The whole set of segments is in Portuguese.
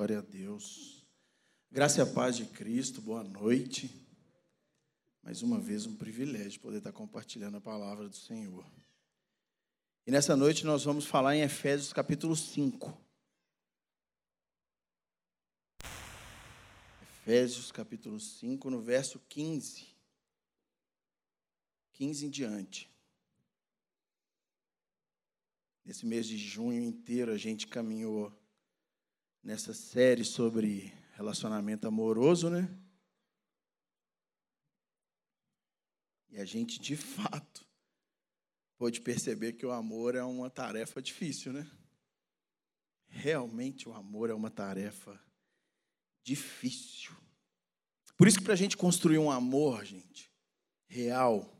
Glória a Deus. Graça e a paz de Cristo, boa noite. Mais uma vez, um privilégio poder estar compartilhando a palavra do Senhor. E nessa noite nós vamos falar em Efésios capítulo 5. Efésios capítulo 5, no verso 15. 15 em diante. Nesse mês de junho inteiro a gente caminhou nessa série sobre relacionamento amoroso, né? E a gente, de fato, pôde perceber que o amor é uma tarefa difícil, né? Realmente o amor é uma tarefa difícil. Por isso que para a gente construir um amor, gente, real,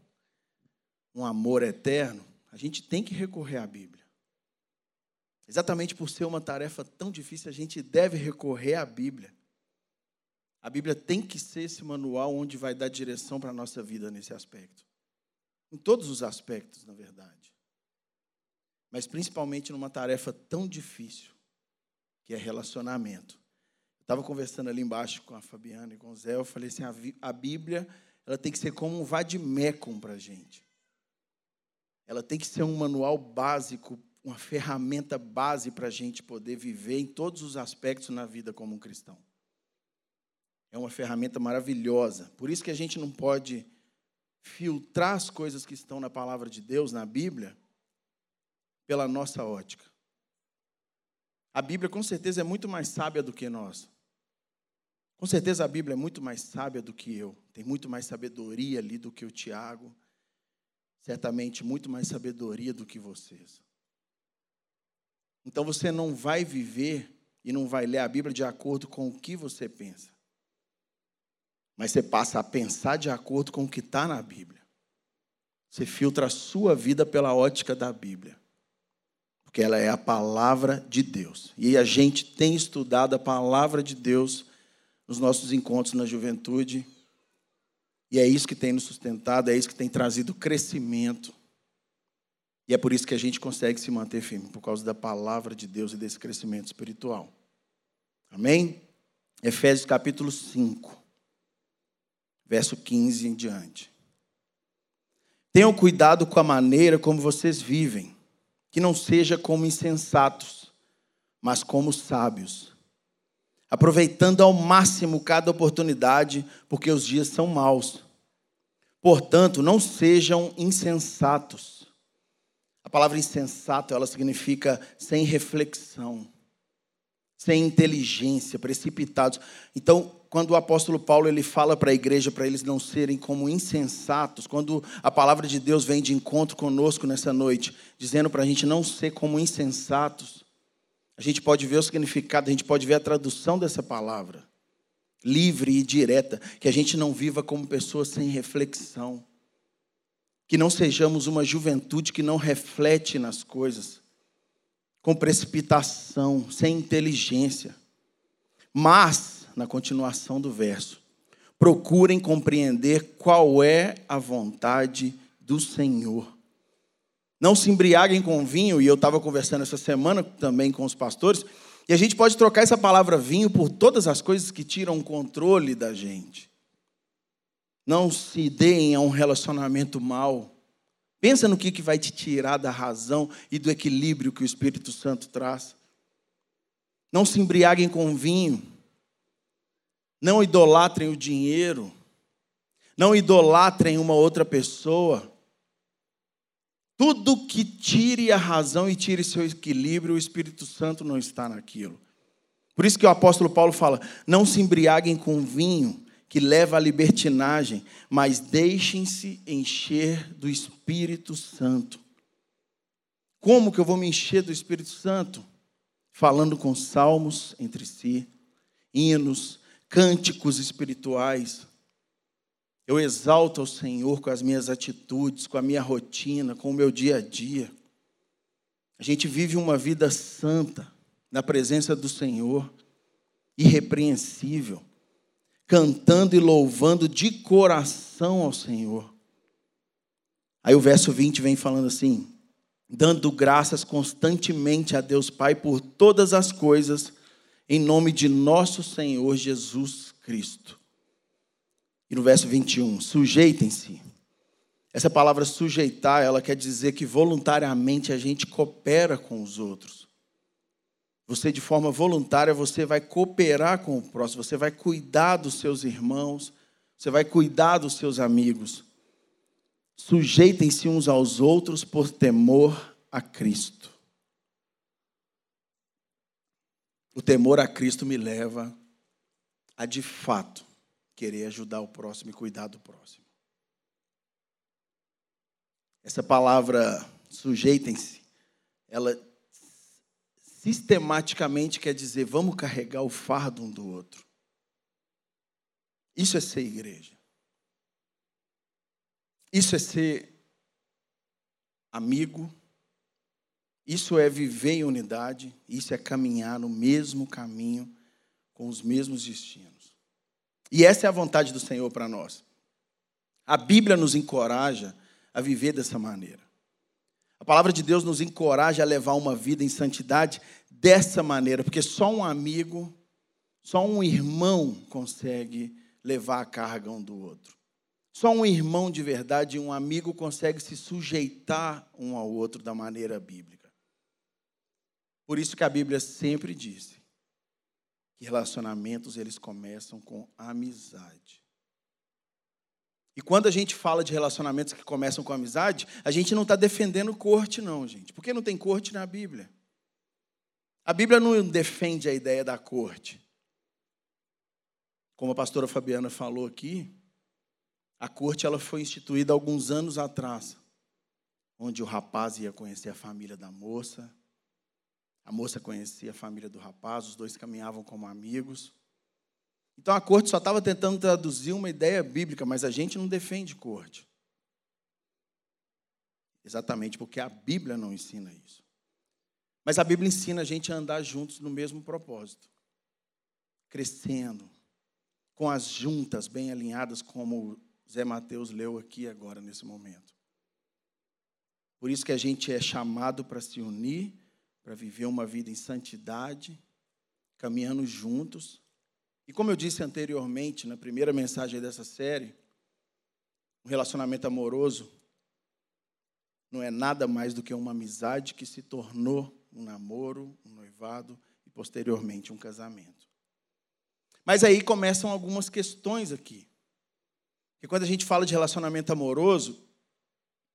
um amor eterno, a gente tem que recorrer à Bíblia. Exatamente por ser uma tarefa tão difícil, a gente deve recorrer à Bíblia. A Bíblia tem que ser esse manual onde vai dar direção para a nossa vida nesse aspecto. Em todos os aspectos, na verdade. Mas principalmente numa tarefa tão difícil, que é relacionamento. Eu estava conversando ali embaixo com a Fabiana e com o Zé, eu falei assim, a Bíblia ela tem que ser como um vademecum para a gente. Ela tem que ser um manual básico uma ferramenta base para a gente poder viver em todos os aspectos na vida como um cristão. É uma ferramenta maravilhosa. Por isso que a gente não pode filtrar as coisas que estão na palavra de Deus, na Bíblia, pela nossa ótica. A Bíblia, com certeza, é muito mais sábia do que nós. Com certeza, a Bíblia é muito mais sábia do que eu. Tem muito mais sabedoria ali do que o Tiago. Certamente, muito mais sabedoria do que vocês. Então você não vai viver e não vai ler a Bíblia de acordo com o que você pensa. Mas você passa a pensar de acordo com o que está na Bíblia. Você filtra a sua vida pela ótica da Bíblia. Porque ela é a palavra de Deus. E a gente tem estudado a palavra de Deus nos nossos encontros na juventude. E é isso que tem nos sustentado, é isso que tem trazido crescimento. E é por isso que a gente consegue se manter firme, por causa da palavra de Deus e desse crescimento espiritual. Amém? Efésios capítulo 5, verso 15 em diante. Tenham cuidado com a maneira como vocês vivem, que não seja como insensatos, mas como sábios, aproveitando ao máximo cada oportunidade, porque os dias são maus. Portanto, não sejam insensatos a palavra insensato, ela significa sem reflexão, sem inteligência, precipitados. Então, quando o apóstolo Paulo ele fala para a igreja para eles não serem como insensatos, quando a palavra de Deus vem de encontro conosco nessa noite, dizendo para a gente não ser como insensatos, a gente pode ver o significado, a gente pode ver a tradução dessa palavra, livre e direta, que a gente não viva como pessoas sem reflexão que não sejamos uma juventude que não reflete nas coisas, com precipitação, sem inteligência. Mas, na continuação do verso, procurem compreender qual é a vontade do Senhor. Não se embriaguem com vinho, e eu estava conversando essa semana também com os pastores, e a gente pode trocar essa palavra vinho por todas as coisas que tiram o controle da gente. Não se deem a um relacionamento mal. Pensa no que, que vai te tirar da razão e do equilíbrio que o Espírito Santo traz. Não se embriaguem com vinho. Não idolatrem o dinheiro. Não idolatrem uma outra pessoa. Tudo que tire a razão e tire seu equilíbrio, o Espírito Santo não está naquilo. Por isso que o apóstolo Paulo fala: não se embriaguem com vinho, que leva à libertinagem, mas deixem-se encher do Espírito Santo. Como que eu vou me encher do Espírito Santo? Falando com salmos entre si, hinos, cânticos espirituais. Eu exalto ao Senhor com as minhas atitudes, com a minha rotina, com o meu dia a dia. A gente vive uma vida santa na presença do Senhor, irrepreensível cantando e louvando de coração ao Senhor. Aí o verso 20 vem falando assim: dando graças constantemente a Deus Pai por todas as coisas, em nome de nosso Senhor Jesus Cristo. E no verso 21, sujeitem-se. Essa palavra sujeitar, ela quer dizer que voluntariamente a gente coopera com os outros. Você, de forma voluntária, você vai cooperar com o próximo, você vai cuidar dos seus irmãos, você vai cuidar dos seus amigos. Sujeitem-se uns aos outros por temor a Cristo. O temor a Cristo me leva a, de fato, querer ajudar o próximo e cuidar do próximo. Essa palavra sujeitem-se, ela sistematicamente quer dizer vamos carregar o fardo um do outro. Isso é ser igreja. Isso é ser amigo. Isso é viver em unidade. Isso é caminhar no mesmo caminho, com os mesmos destinos. E essa é a vontade do Senhor para nós. A Bíblia nos encoraja a viver dessa maneira. A palavra de Deus nos encoraja a levar uma vida em santidade dessa maneira, porque só um amigo, só um irmão consegue levar a carga um do outro. Só um irmão de verdade e um amigo consegue se sujeitar um ao outro da maneira bíblica. Por isso que a Bíblia sempre diz que relacionamentos eles começam com amizade. E quando a gente fala de relacionamentos que começam com amizade, a gente não está defendendo corte, não, gente. Porque não tem corte na Bíblia. A Bíblia não defende a ideia da corte. Como a pastora Fabiana falou aqui, a corte ela foi instituída alguns anos atrás, onde o rapaz ia conhecer a família da moça, a moça conhecia a família do rapaz, os dois caminhavam como amigos. Então a corte só estava tentando traduzir uma ideia bíblica, mas a gente não defende corte. Exatamente porque a Bíblia não ensina isso. Mas a Bíblia ensina a gente a andar juntos no mesmo propósito, crescendo, com as juntas bem alinhadas, como Zé Mateus leu aqui agora, nesse momento. Por isso que a gente é chamado para se unir, para viver uma vida em santidade, caminhando juntos, e como eu disse anteriormente, na primeira mensagem dessa série, um relacionamento amoroso não é nada mais do que uma amizade que se tornou um namoro, um noivado e posteriormente um casamento. Mas aí começam algumas questões aqui. Porque quando a gente fala de relacionamento amoroso,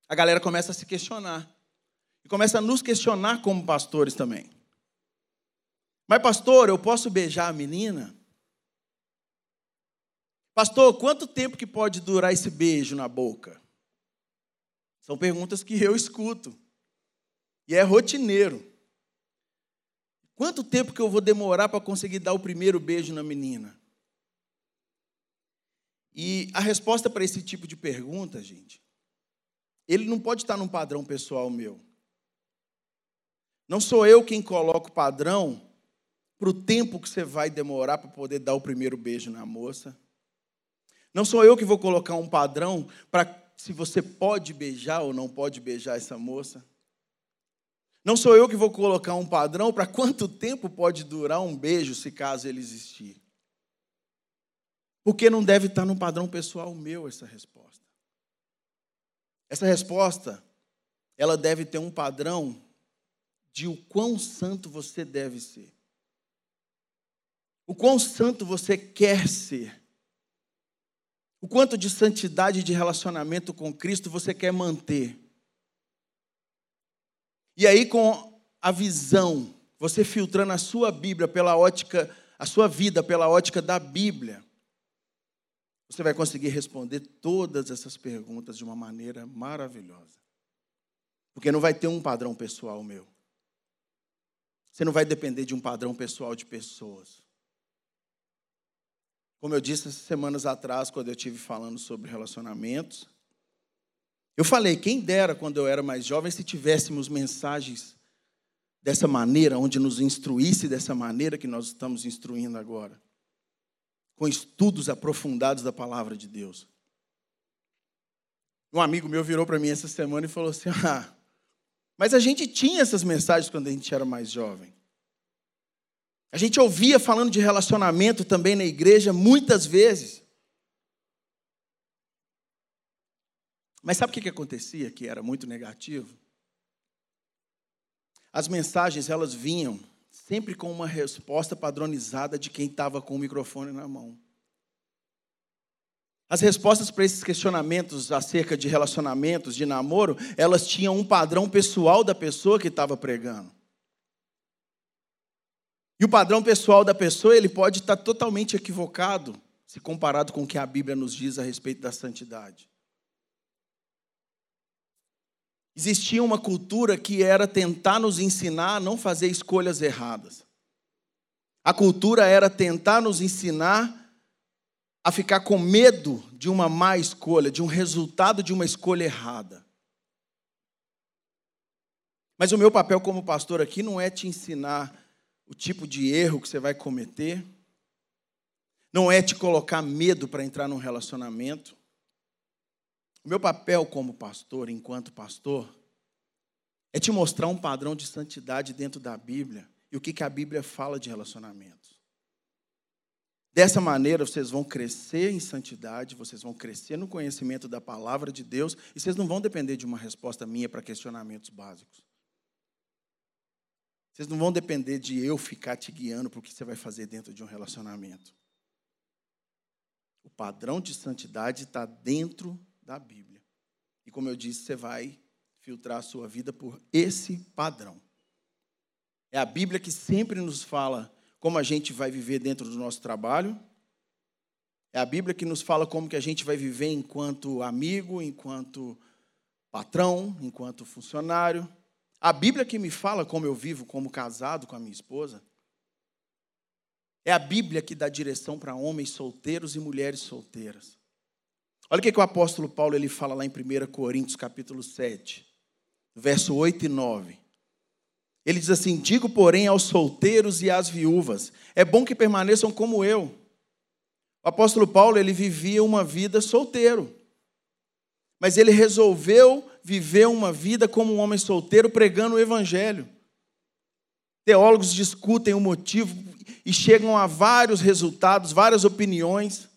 a galera começa a se questionar. E começa a nos questionar como pastores também. Mas, pastor, eu posso beijar a menina? Pastor, quanto tempo que pode durar esse beijo na boca? São perguntas que eu escuto. E é rotineiro. Quanto tempo que eu vou demorar para conseguir dar o primeiro beijo na menina? E a resposta para esse tipo de pergunta, gente, ele não pode estar num padrão pessoal meu. Não sou eu quem coloca o padrão para o tempo que você vai demorar para poder dar o primeiro beijo na moça. Não sou eu que vou colocar um padrão para se você pode beijar ou não pode beijar essa moça. Não sou eu que vou colocar um padrão para quanto tempo pode durar um beijo, se caso ele existir. Porque não deve estar no padrão pessoal meu essa resposta. Essa resposta, ela deve ter um padrão de o quão santo você deve ser. O quão santo você quer ser. O quanto de santidade de relacionamento com Cristo você quer manter? E aí, com a visão, você filtrando a sua Bíblia pela ótica, a sua vida pela ótica da Bíblia, você vai conseguir responder todas essas perguntas de uma maneira maravilhosa. Porque não vai ter um padrão pessoal meu. Você não vai depender de um padrão pessoal de pessoas. Como eu disse semanas atrás, quando eu estive falando sobre relacionamentos, eu falei, quem dera quando eu era mais jovem se tivéssemos mensagens dessa maneira, onde nos instruísse dessa maneira que nós estamos instruindo agora, com estudos aprofundados da palavra de Deus. Um amigo meu virou para mim essa semana e falou assim: Ah, mas a gente tinha essas mensagens quando a gente era mais jovem. A gente ouvia falando de relacionamento também na igreja muitas vezes. Mas sabe o que acontecia que era muito negativo? As mensagens elas vinham sempre com uma resposta padronizada de quem estava com o microfone na mão. As respostas para esses questionamentos acerca de relacionamentos, de namoro, elas tinham um padrão pessoal da pessoa que estava pregando. E o padrão pessoal da pessoa, ele pode estar totalmente equivocado se comparado com o que a Bíblia nos diz a respeito da santidade. Existia uma cultura que era tentar nos ensinar a não fazer escolhas erradas. A cultura era tentar nos ensinar a ficar com medo de uma má escolha, de um resultado de uma escolha errada. Mas o meu papel como pastor aqui não é te ensinar o tipo de erro que você vai cometer, não é te colocar medo para entrar num relacionamento. O meu papel como pastor, enquanto pastor, é te mostrar um padrão de santidade dentro da Bíblia e o que, que a Bíblia fala de relacionamentos. Dessa maneira, vocês vão crescer em santidade, vocês vão crescer no conhecimento da palavra de Deus, e vocês não vão depender de uma resposta minha para questionamentos básicos. Vocês não vão depender de eu ficar te guiando para o que você vai fazer dentro de um relacionamento. O padrão de santidade está dentro da Bíblia. E como eu disse, você vai filtrar a sua vida por esse padrão. É a Bíblia que sempre nos fala como a gente vai viver dentro do nosso trabalho. É a Bíblia que nos fala como que a gente vai viver enquanto amigo, enquanto patrão, enquanto funcionário. A Bíblia que me fala como eu vivo como casado com a minha esposa. É a Bíblia que dá direção para homens solteiros e mulheres solteiras. Olha o que, que o apóstolo Paulo ele fala lá em 1 Coríntios capítulo 7, verso 8 e 9. Ele diz assim: Digo, porém, aos solteiros e às viúvas: é bom que permaneçam como eu. O apóstolo Paulo, ele vivia uma vida solteiro. Mas ele resolveu viver uma vida como um homem solteiro, pregando o evangelho. Teólogos discutem o motivo e chegam a vários resultados, várias opiniões.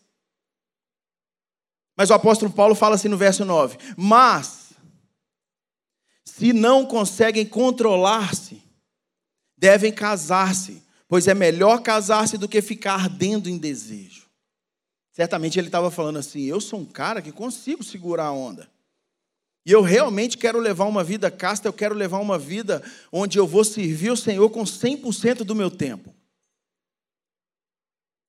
Mas o apóstolo Paulo fala assim no verso 9: Mas se não conseguem controlar-se, devem casar-se, pois é melhor casar-se do que ficar ardendo em desejo. Certamente ele estava falando assim: eu sou um cara que consigo segurar a onda. E eu realmente quero levar uma vida casta, eu quero levar uma vida onde eu vou servir o Senhor com 100% do meu tempo.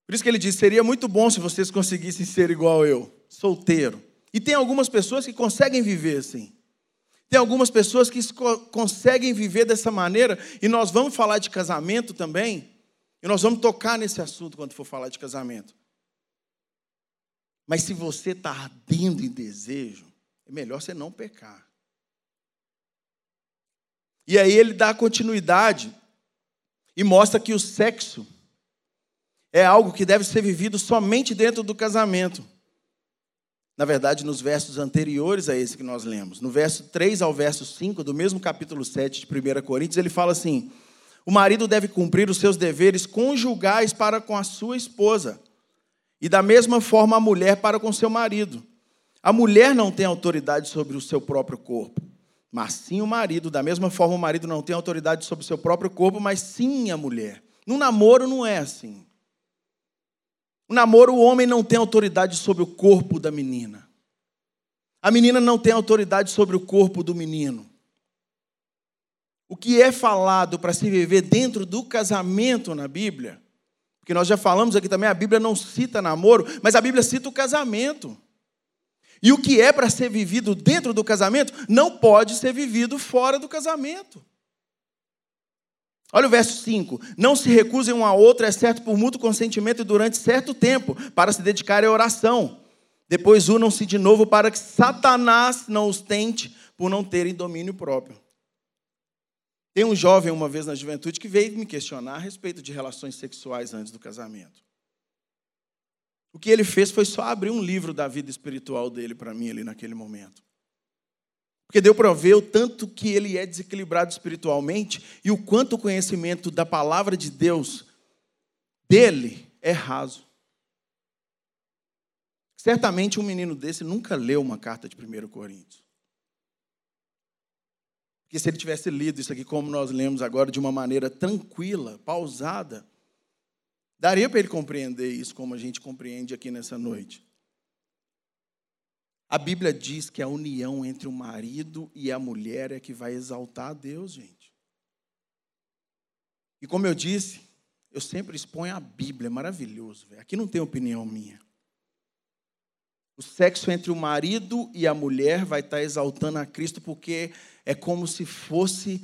Por isso que ele diz: seria muito bom se vocês conseguissem ser igual eu, solteiro. E tem algumas pessoas que conseguem viver assim. Tem algumas pessoas que conseguem viver dessa maneira, e nós vamos falar de casamento também, e nós vamos tocar nesse assunto quando for falar de casamento. Mas se você está ardendo em desejo, é melhor você não pecar. E aí ele dá continuidade e mostra que o sexo é algo que deve ser vivido somente dentro do casamento. Na verdade, nos versos anteriores a esse que nós lemos, no verso 3 ao verso 5 do mesmo capítulo 7 de 1 Coríntios, ele fala assim: O marido deve cumprir os seus deveres conjugais para com a sua esposa, e da mesma forma a mulher para com seu marido. A mulher não tem autoridade sobre o seu próprio corpo, mas sim o marido. Da mesma forma, o marido não tem autoridade sobre o seu próprio corpo, mas sim a mulher. No namoro não é assim. O namoro, o homem não tem autoridade sobre o corpo da menina. A menina não tem autoridade sobre o corpo do menino. O que é falado para se viver dentro do casamento na Bíblia, porque nós já falamos aqui também, a Bíblia não cita namoro, mas a Bíblia cita o casamento. E o que é para ser vivido dentro do casamento não pode ser vivido fora do casamento. Olha o verso 5. Não se recusem um a outro, exceto por mútuo consentimento durante certo tempo, para se dedicar à oração. Depois unam-se de novo para que Satanás não os tente por não terem domínio próprio. Tem um jovem uma vez na juventude que veio me questionar a respeito de relações sexuais antes do casamento. O que ele fez foi só abrir um livro da vida espiritual dele para mim ali naquele momento. Porque deu para ver o tanto que ele é desequilibrado espiritualmente e o quanto o conhecimento da palavra de Deus dele é raso. Certamente um menino desse nunca leu uma carta de 1 Coríntios. Porque se ele tivesse lido isso aqui como nós lemos agora, de uma maneira tranquila, pausada, daria para ele compreender isso como a gente compreende aqui nessa noite. A Bíblia diz que a união entre o marido e a mulher é que vai exaltar a Deus, gente. E como eu disse, eu sempre exponho a Bíblia, é maravilhoso. Véio. Aqui não tem opinião minha. O sexo entre o marido e a mulher vai estar exaltando a Cristo, porque é como se fosse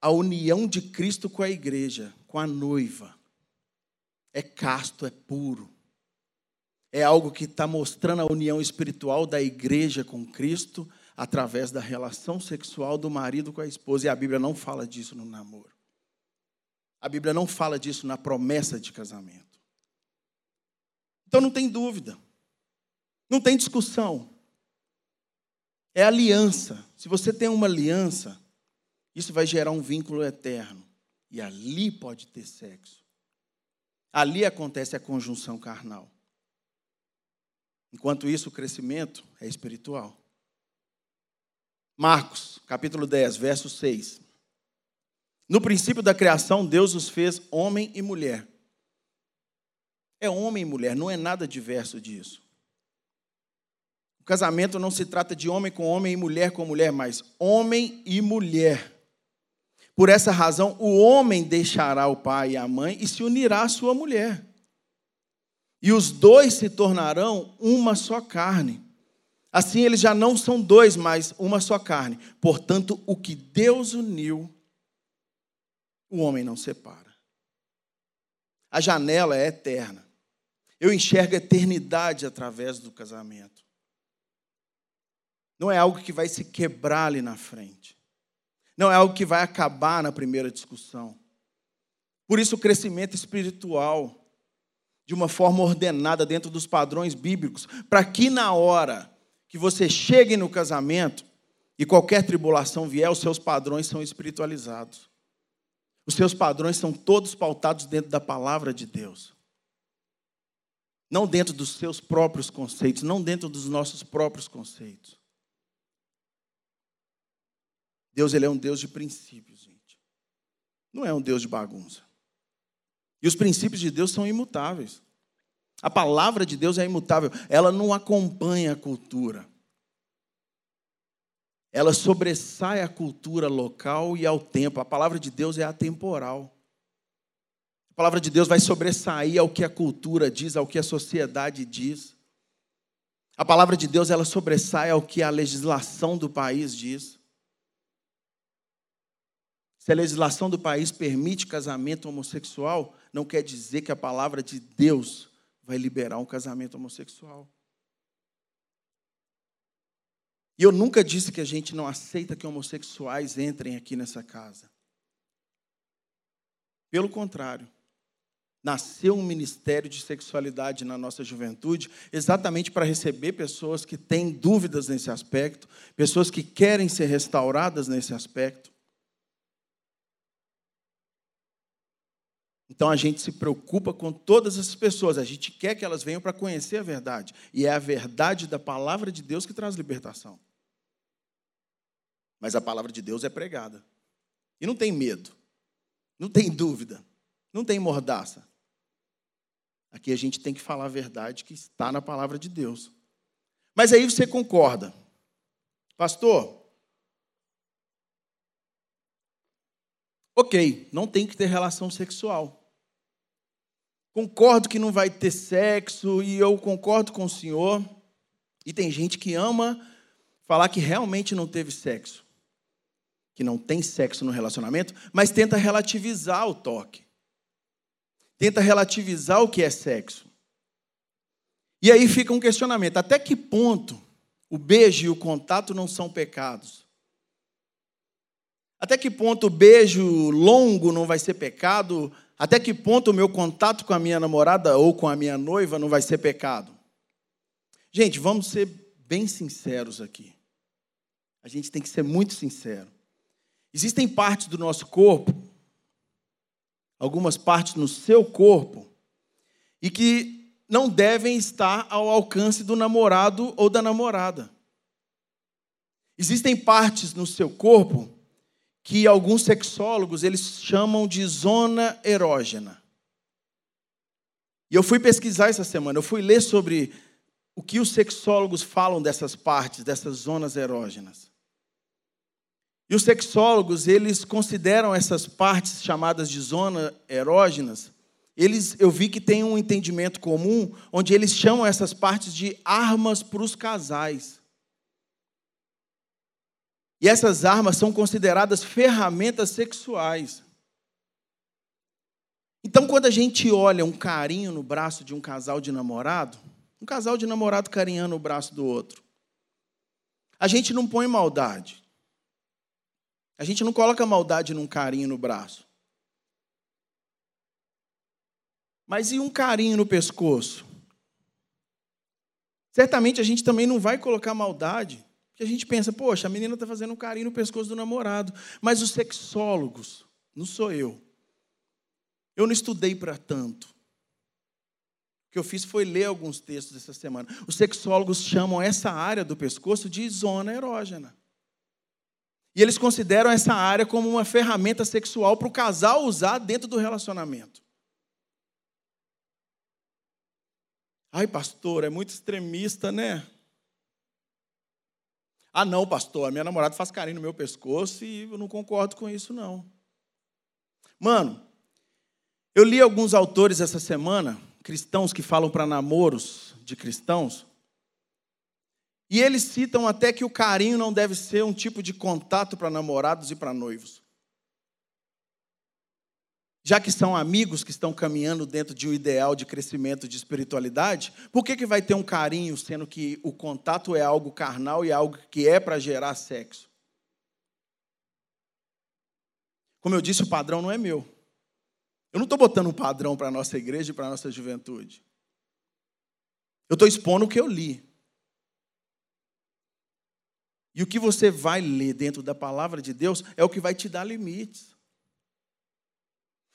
a união de Cristo com a igreja, com a noiva. É casto, é puro. É algo que está mostrando a união espiritual da igreja com Cristo através da relação sexual do marido com a esposa. E a Bíblia não fala disso no namoro. A Bíblia não fala disso na promessa de casamento. Então não tem dúvida. Não tem discussão. É aliança. Se você tem uma aliança, isso vai gerar um vínculo eterno. E ali pode ter sexo. Ali acontece a conjunção carnal. Enquanto isso, o crescimento é espiritual. Marcos, capítulo 10, verso 6. No princípio da criação, Deus os fez homem e mulher. É homem e mulher, não é nada diverso disso. O casamento não se trata de homem com homem e mulher com mulher, mas homem e mulher. Por essa razão, o homem deixará o pai e a mãe e se unirá à sua mulher. E os dois se tornarão uma só carne. Assim eles já não são dois, mas uma só carne. Portanto, o que Deus uniu, o homem não separa. A janela é eterna. Eu enxergo a eternidade através do casamento. Não é algo que vai se quebrar ali na frente. Não é algo que vai acabar na primeira discussão. Por isso, o crescimento espiritual, de uma forma ordenada dentro dos padrões bíblicos, para que na hora que você chegue no casamento e qualquer tribulação vier, os seus padrões são espiritualizados. Os seus padrões são todos pautados dentro da palavra de Deus. Não dentro dos seus próprios conceitos, não dentro dos nossos próprios conceitos. Deus ele é um Deus de princípios, gente. Não é um Deus de bagunça. E os princípios de Deus são imutáveis. A palavra de Deus é imutável. Ela não acompanha a cultura ela sobressai a cultura local e ao tempo. A palavra de Deus é atemporal. A palavra de Deus vai sobressair ao que a cultura diz, ao que a sociedade diz. A palavra de Deus ela sobressai ao que a legislação do país diz. Se a legislação do país permite casamento homossexual, não quer dizer que a palavra de Deus vai liberar um casamento homossexual. E eu nunca disse que a gente não aceita que homossexuais entrem aqui nessa casa. Pelo contrário, nasceu um ministério de sexualidade na nossa juventude, exatamente para receber pessoas que têm dúvidas nesse aspecto, pessoas que querem ser restauradas nesse aspecto. Então a gente se preocupa com todas essas pessoas, a gente quer que elas venham para conhecer a verdade, e é a verdade da palavra de Deus que traz libertação. Mas a palavra de Deus é pregada. E não tem medo, não tem dúvida, não tem mordaça. Aqui a gente tem que falar a verdade que está na palavra de Deus. Mas aí você concorda, pastor? Ok, não tem que ter relação sexual. Concordo que não vai ter sexo, e eu concordo com o senhor. E tem gente que ama falar que realmente não teve sexo que não tem sexo no relacionamento, mas tenta relativizar o toque. Tenta relativizar o que é sexo. E aí fica um questionamento: até que ponto o beijo e o contato não são pecados? Até que ponto o beijo longo não vai ser pecado? Até que ponto o meu contato com a minha namorada ou com a minha noiva não vai ser pecado? Gente, vamos ser bem sinceros aqui. A gente tem que ser muito sincero. Existem partes do nosso corpo, algumas partes no seu corpo, e que não devem estar ao alcance do namorado ou da namorada. Existem partes no seu corpo que alguns sexólogos eles chamam de zona erógena. E eu fui pesquisar essa semana, eu fui ler sobre o que os sexólogos falam dessas partes, dessas zonas erógenas. E os sexólogos, eles consideram essas partes chamadas de zonas erógenas, eles, eu vi que tem um entendimento comum, onde eles chamam essas partes de armas para os casais. E essas armas são consideradas ferramentas sexuais. Então, quando a gente olha um carinho no braço de um casal de namorado, um casal de namorado carinhando o braço do outro, a gente não põe maldade. A gente não coloca maldade num carinho no braço. Mas e um carinho no pescoço? Certamente a gente também não vai colocar maldade porque a gente pensa, poxa, a menina está fazendo um carinho no pescoço do namorado. Mas os sexólogos, não sou eu. Eu não estudei para tanto. O que eu fiz foi ler alguns textos essa semana. Os sexólogos chamam essa área do pescoço de zona erógena. E eles consideram essa área como uma ferramenta sexual para o casal usar dentro do relacionamento. Ai, pastor, é muito extremista, né? Ah, não, pastor, a minha namorada faz carinho no meu pescoço e eu não concordo com isso, não. Mano, eu li alguns autores essa semana, cristãos que falam para namoros de cristãos, e eles citam até que o carinho não deve ser um tipo de contato para namorados e para noivos já que são amigos que estão caminhando dentro de um ideal de crescimento de espiritualidade, por que, que vai ter um carinho, sendo que o contato é algo carnal e é algo que é para gerar sexo? Como eu disse, o padrão não é meu. Eu não estou botando um padrão para a nossa igreja e para a nossa juventude. Eu estou expondo o que eu li. E o que você vai ler dentro da palavra de Deus é o que vai te dar limites.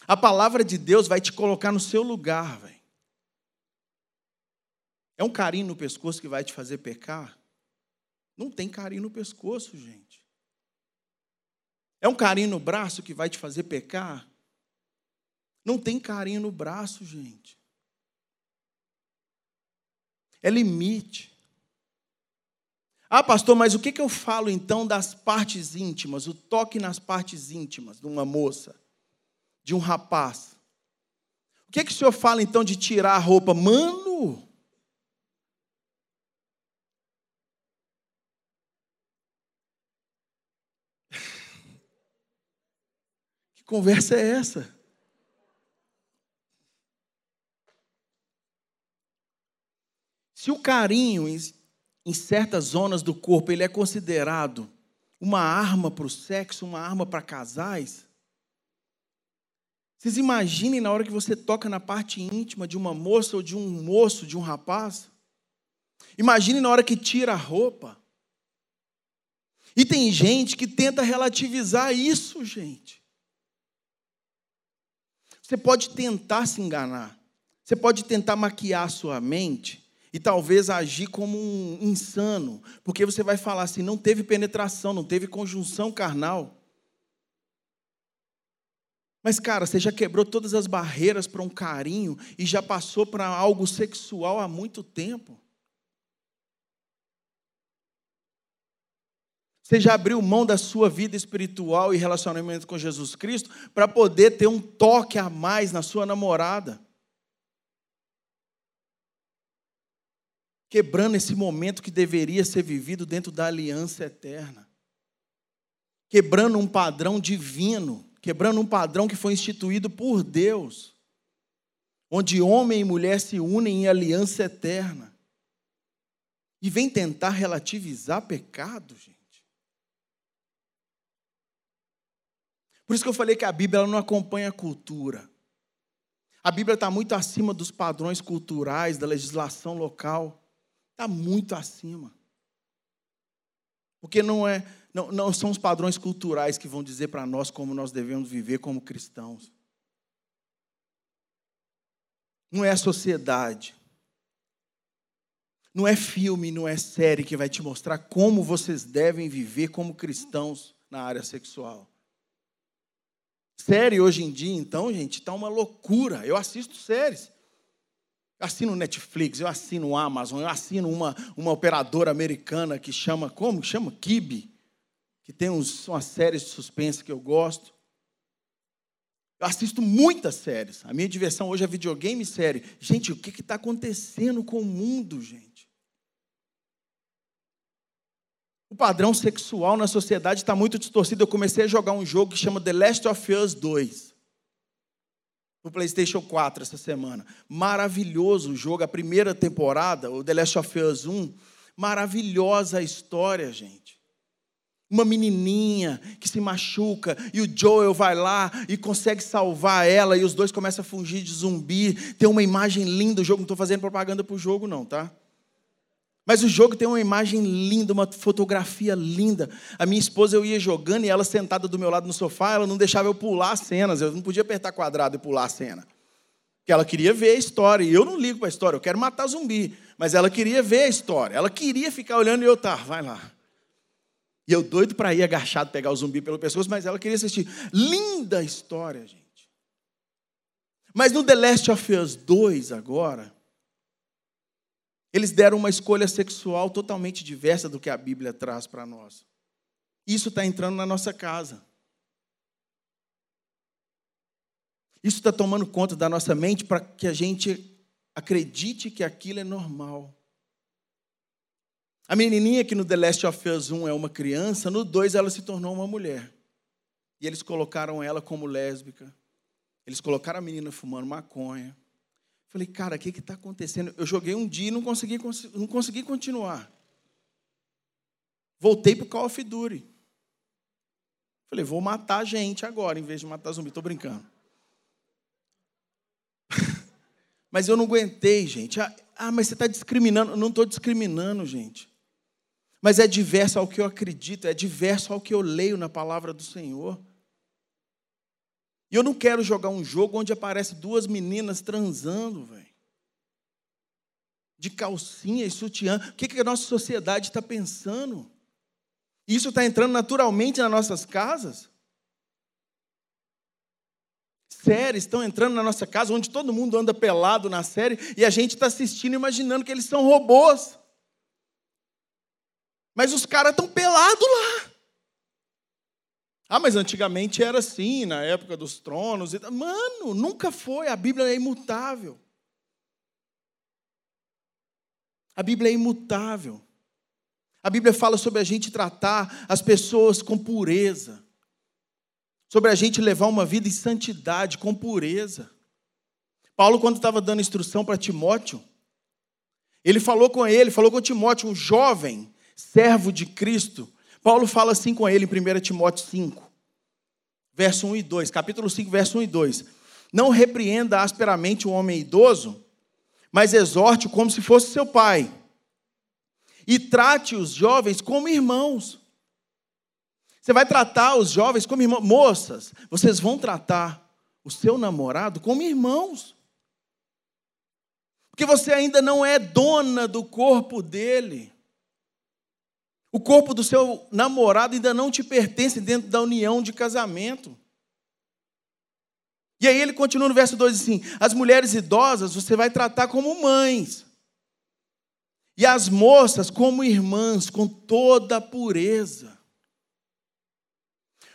A palavra de Deus vai te colocar no seu lugar, velho. É um carinho no pescoço que vai te fazer pecar? Não tem carinho no pescoço, gente. É um carinho no braço que vai te fazer pecar? Não tem carinho no braço, gente. É limite. Ah, pastor, mas o que, eu falo então das partes íntimas, o toque nas partes íntimas de uma moça? De um rapaz. O que, é que o senhor fala então de tirar a roupa? Mano! Que conversa é essa? Se o carinho em, certas zonas do corpo ele é considerado uma arma para o sexo, uma arma para casais, vocês imaginem na hora que você toca na parte íntima de uma moça ou de um moço, de um rapaz? Imagine na hora que tira a roupa. E tem gente que tenta relativizar isso, gente. Você pode tentar se enganar. Você pode tentar maquiar a sua mente e talvez agir como um insano, porque você vai falar assim: não teve penetração, não teve conjunção carnal. Mas, cara, você já quebrou todas as barreiras para um carinho e já passou para algo sexual há muito tempo. Você já abriu mão da sua vida espiritual e relacionamento com Jesus Cristo para poder ter um toque a mais na sua namorada. Quebrando esse momento que deveria ser vivido dentro da aliança eterna. Quebrando um padrão divino quebrando um padrão que foi instituído por Deus, onde homem e mulher se unem em aliança eterna. E vem tentar relativizar pecado, gente. Por isso que eu falei que a Bíblia não acompanha a cultura. A Bíblia está muito acima dos padrões culturais, da legislação local. Está muito acima. Porque não é, não, não são os padrões culturais que vão dizer para nós como nós devemos viver como cristãos. Não é a sociedade. Não é filme, não é série que vai te mostrar como vocês devem viver como cristãos na área sexual. Série hoje em dia, então, gente, está uma loucura. Eu assisto séries. Eu assino Netflix, eu assino Amazon, eu assino uma, uma operadora americana que chama, como? Chama Kibi, que tem uns, umas séries de suspense que eu gosto. Eu assisto muitas séries. A minha diversão hoje é videogame série. Gente, o que está acontecendo com o mundo, gente? O padrão sexual na sociedade está muito distorcido. Eu comecei a jogar um jogo que chama The Last of Us 2 no PlayStation 4 essa semana. Maravilhoso o jogo, a primeira temporada, o The Last of Us 1. Maravilhosa a história, gente. Uma menininha que se machuca e o Joel vai lá e consegue salvar ela e os dois começam a fugir de zumbi. Tem uma imagem linda, o jogo não estou fazendo propaganda para o jogo não, tá? Mas o jogo tem uma imagem linda, uma fotografia linda. A minha esposa, eu ia jogando e ela sentada do meu lado no sofá, ela não deixava eu pular as cenas. Eu não podia apertar quadrado e pular a cena. Porque ela queria ver a história. E eu não ligo para a história, eu quero matar zumbi. Mas ela queria ver a história. Ela queria ficar olhando e eu, tá, vai lá. E eu doido para ir agachado pegar o zumbi pelo pescoço, mas ela queria assistir. Linda história, gente. Mas no The Last of Us 2 agora, eles deram uma escolha sexual totalmente diversa do que a Bíblia traz para nós. Isso está entrando na nossa casa. Isso está tomando conta da nossa mente para que a gente acredite que aquilo é normal. A menininha que no The Last of Us 1 é uma criança, no 2 ela se tornou uma mulher. E eles colocaram ela como lésbica. Eles colocaram a menina fumando maconha. Falei, cara, o que está acontecendo? Eu joguei um dia e não consegui, não consegui continuar. Voltei para o Call of Duty. Falei, vou matar gente agora, em vez de matar zumbi. Estou brincando. mas eu não aguentei, gente. Ah, ah mas você está discriminando. Eu não estou discriminando, gente. Mas é diverso ao que eu acredito, é diverso ao que eu leio na palavra do Senhor. E eu não quero jogar um jogo onde aparece duas meninas transando, velho. De calcinha e sutiã. O que, que a nossa sociedade está pensando? Isso está entrando naturalmente nas nossas casas? Séries estão entrando na nossa casa, onde todo mundo anda pelado na série e a gente está assistindo imaginando que eles são robôs. Mas os caras estão pelados lá. Ah, mas antigamente era assim, na época dos tronos. Mano, nunca foi. A Bíblia é imutável. A Bíblia é imutável. A Bíblia fala sobre a gente tratar as pessoas com pureza. Sobre a gente levar uma vida em santidade, com pureza. Paulo, quando estava dando instrução para Timóteo, ele falou com ele, falou com Timóteo, um jovem servo de Cristo, Paulo fala assim com ele em 1 Timóteo 5, verso 1 e 2, capítulo 5, verso 1 e 2. Não repreenda asperamente o um homem idoso, mas exorte-o como se fosse seu pai. E trate os jovens como irmãos. Você vai tratar os jovens como irmãos. Moças, vocês vão tratar o seu namorado como irmãos. Porque você ainda não é dona do corpo dele. O corpo do seu namorado ainda não te pertence dentro da união de casamento. E aí ele continua no verso 2 assim: as mulheres idosas você vai tratar como mães, e as moças como irmãs, com toda a pureza.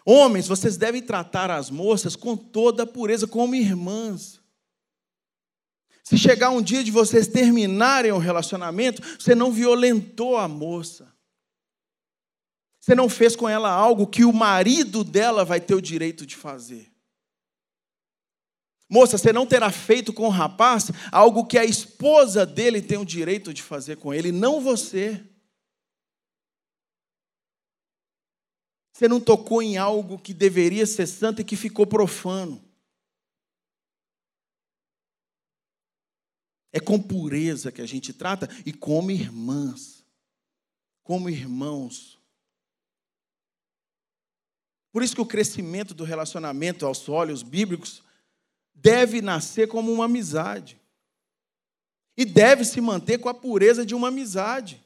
Homens, vocês devem tratar as moças com toda a pureza, como irmãs. Se chegar um dia de vocês terminarem o relacionamento, você não violentou a moça. Você não fez com ela algo que o marido dela vai ter o direito de fazer. Moça, você não terá feito com o rapaz algo que a esposa dele tem o direito de fazer com ele, não você. Você não tocou em algo que deveria ser santo e que ficou profano. É com pureza que a gente trata e como irmãs, como irmãos. Por isso que o crescimento do relacionamento aos olhos bíblicos deve nascer como uma amizade. E deve se manter com a pureza de uma amizade.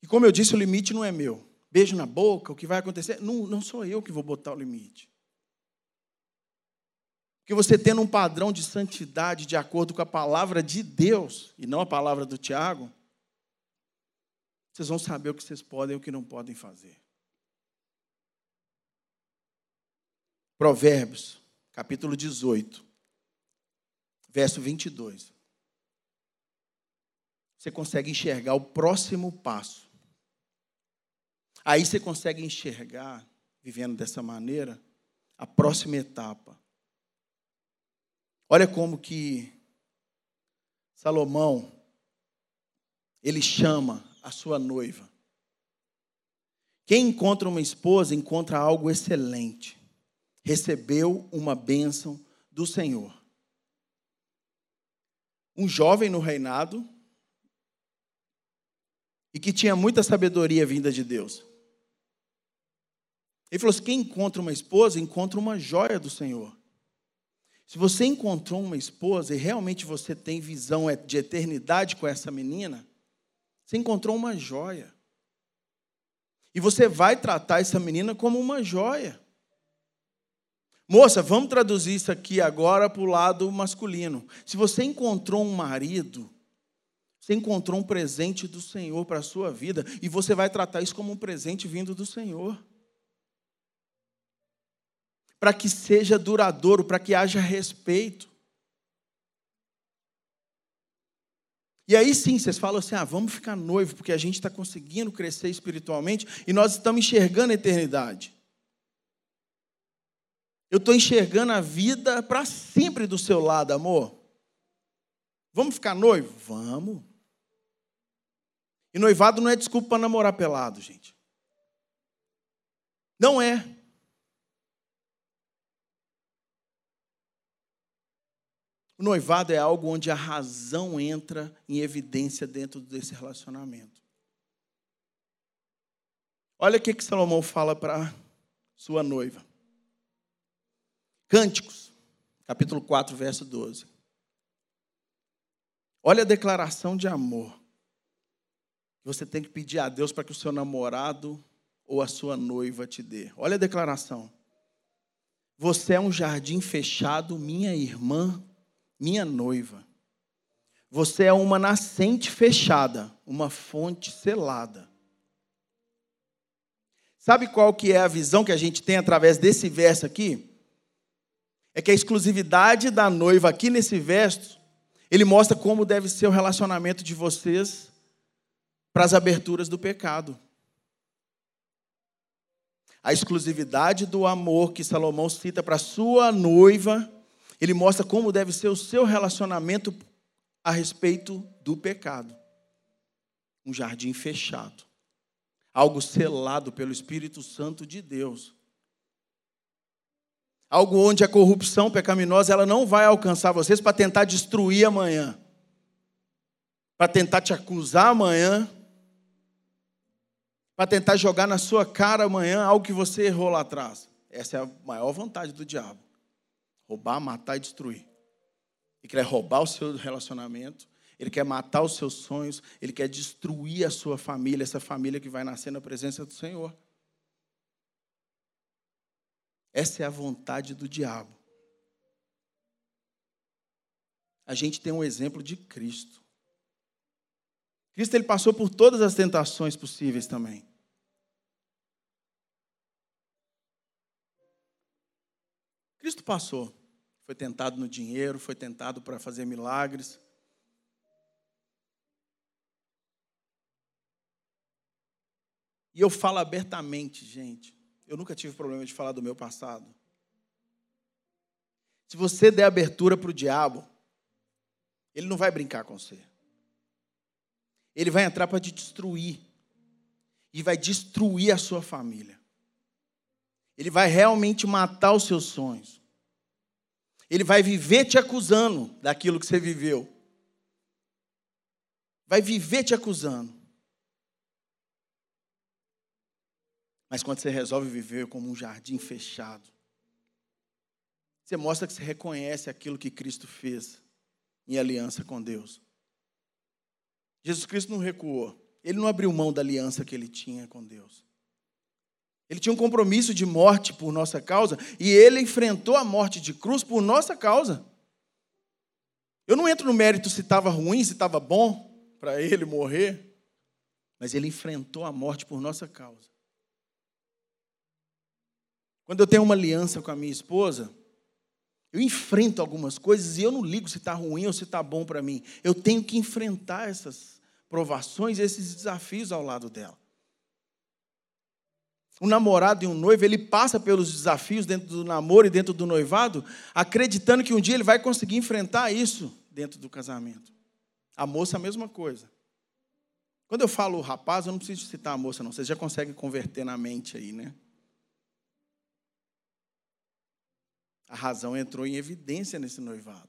E como eu disse, o limite não é meu. Beijo na boca, o que vai acontecer? Não, não sou eu que vou botar o limite. Porque você tendo um padrão de santidade de acordo com a palavra de Deus, e não a palavra do Tiago, vocês vão saber o que vocês podem e o que não podem fazer. Provérbios, capítulo 18, verso 22. Você consegue enxergar o próximo passo. Aí você consegue enxergar, vivendo dessa maneira, a próxima etapa. Olha como que Salomão ele chama a sua noiva. Quem encontra uma esposa encontra algo excelente recebeu uma bênção do Senhor. Um jovem no reinado e que tinha muita sabedoria vinda de Deus. Ele falou assim: quem encontra uma esposa, encontra uma joia do Senhor. Se você encontrou uma esposa e realmente você tem visão de eternidade com essa menina, você encontrou uma joia. E você vai tratar essa menina como uma joia. Moça, vamos traduzir isso aqui agora para o lado masculino. Se você encontrou um marido, você encontrou um presente do Senhor para a sua vida, e você vai tratar isso como um presente vindo do Senhor. Para que seja duradouro, para que haja respeito. E aí sim, vocês falam assim: ah, vamos ficar noivo, porque a gente está conseguindo crescer espiritualmente e nós estamos enxergando a eternidade. Eu estou enxergando a vida para sempre do seu lado, amor. Vamos ficar noivo? Vamos. E noivado não é desculpa para namorar pelado, gente. Não é. O noivado é algo onde a razão entra em evidência dentro desse relacionamento. Olha o que, que Salomão fala para sua noiva. Cânticos, capítulo 4, verso 12. Olha a declaração de amor. Você tem que pedir a Deus para que o seu namorado ou a sua noiva te dê. Olha a declaração. Você é um jardim fechado, minha irmã, minha noiva. Você é uma nascente fechada, uma fonte selada. Sabe qual que é a visão que a gente tem através desse verso aqui? É que a exclusividade da noiva aqui nesse verso, ele mostra como deve ser o relacionamento de vocês para as aberturas do pecado. A exclusividade do amor que Salomão cita para sua noiva, ele mostra como deve ser o seu relacionamento a respeito do pecado. Um jardim fechado, algo selado pelo Espírito Santo de Deus algo onde a corrupção pecaminosa ela não vai alcançar vocês para tentar destruir amanhã, para tentar te acusar amanhã, para tentar jogar na sua cara amanhã algo que você errou lá atrás. Essa é a maior vontade do diabo: roubar, matar e destruir. Ele quer roubar o seu relacionamento, ele quer matar os seus sonhos, ele quer destruir a sua família, essa família que vai nascer na presença do Senhor. Essa é a vontade do diabo. A gente tem um exemplo de Cristo. Cristo ele passou por todas as tentações possíveis também. Cristo passou. Foi tentado no dinheiro, foi tentado para fazer milagres. E eu falo abertamente, gente. Eu nunca tive problema de falar do meu passado. Se você der abertura para o diabo, ele não vai brincar com você. Ele vai entrar para te destruir. E vai destruir a sua família. Ele vai realmente matar os seus sonhos. Ele vai viver te acusando daquilo que você viveu. Vai viver te acusando. Mas quando você resolve viver como um jardim fechado, você mostra que você reconhece aquilo que Cristo fez em aliança com Deus. Jesus Cristo não recuou. Ele não abriu mão da aliança que ele tinha com Deus. Ele tinha um compromisso de morte por nossa causa e ele enfrentou a morte de cruz por nossa causa. Eu não entro no mérito se estava ruim, se estava bom para ele morrer, mas ele enfrentou a morte por nossa causa. Quando eu tenho uma aliança com a minha esposa, eu enfrento algumas coisas e eu não ligo se está ruim ou se está bom para mim. Eu tenho que enfrentar essas provações, esses desafios ao lado dela. Um namorado e um noivo, ele passa pelos desafios dentro do namoro e dentro do noivado, acreditando que um dia ele vai conseguir enfrentar isso dentro do casamento. A moça, a mesma coisa. Quando eu falo rapaz, eu não preciso citar a moça, não. Vocês já conseguem converter na mente aí, né? A razão entrou em evidência nesse noivado.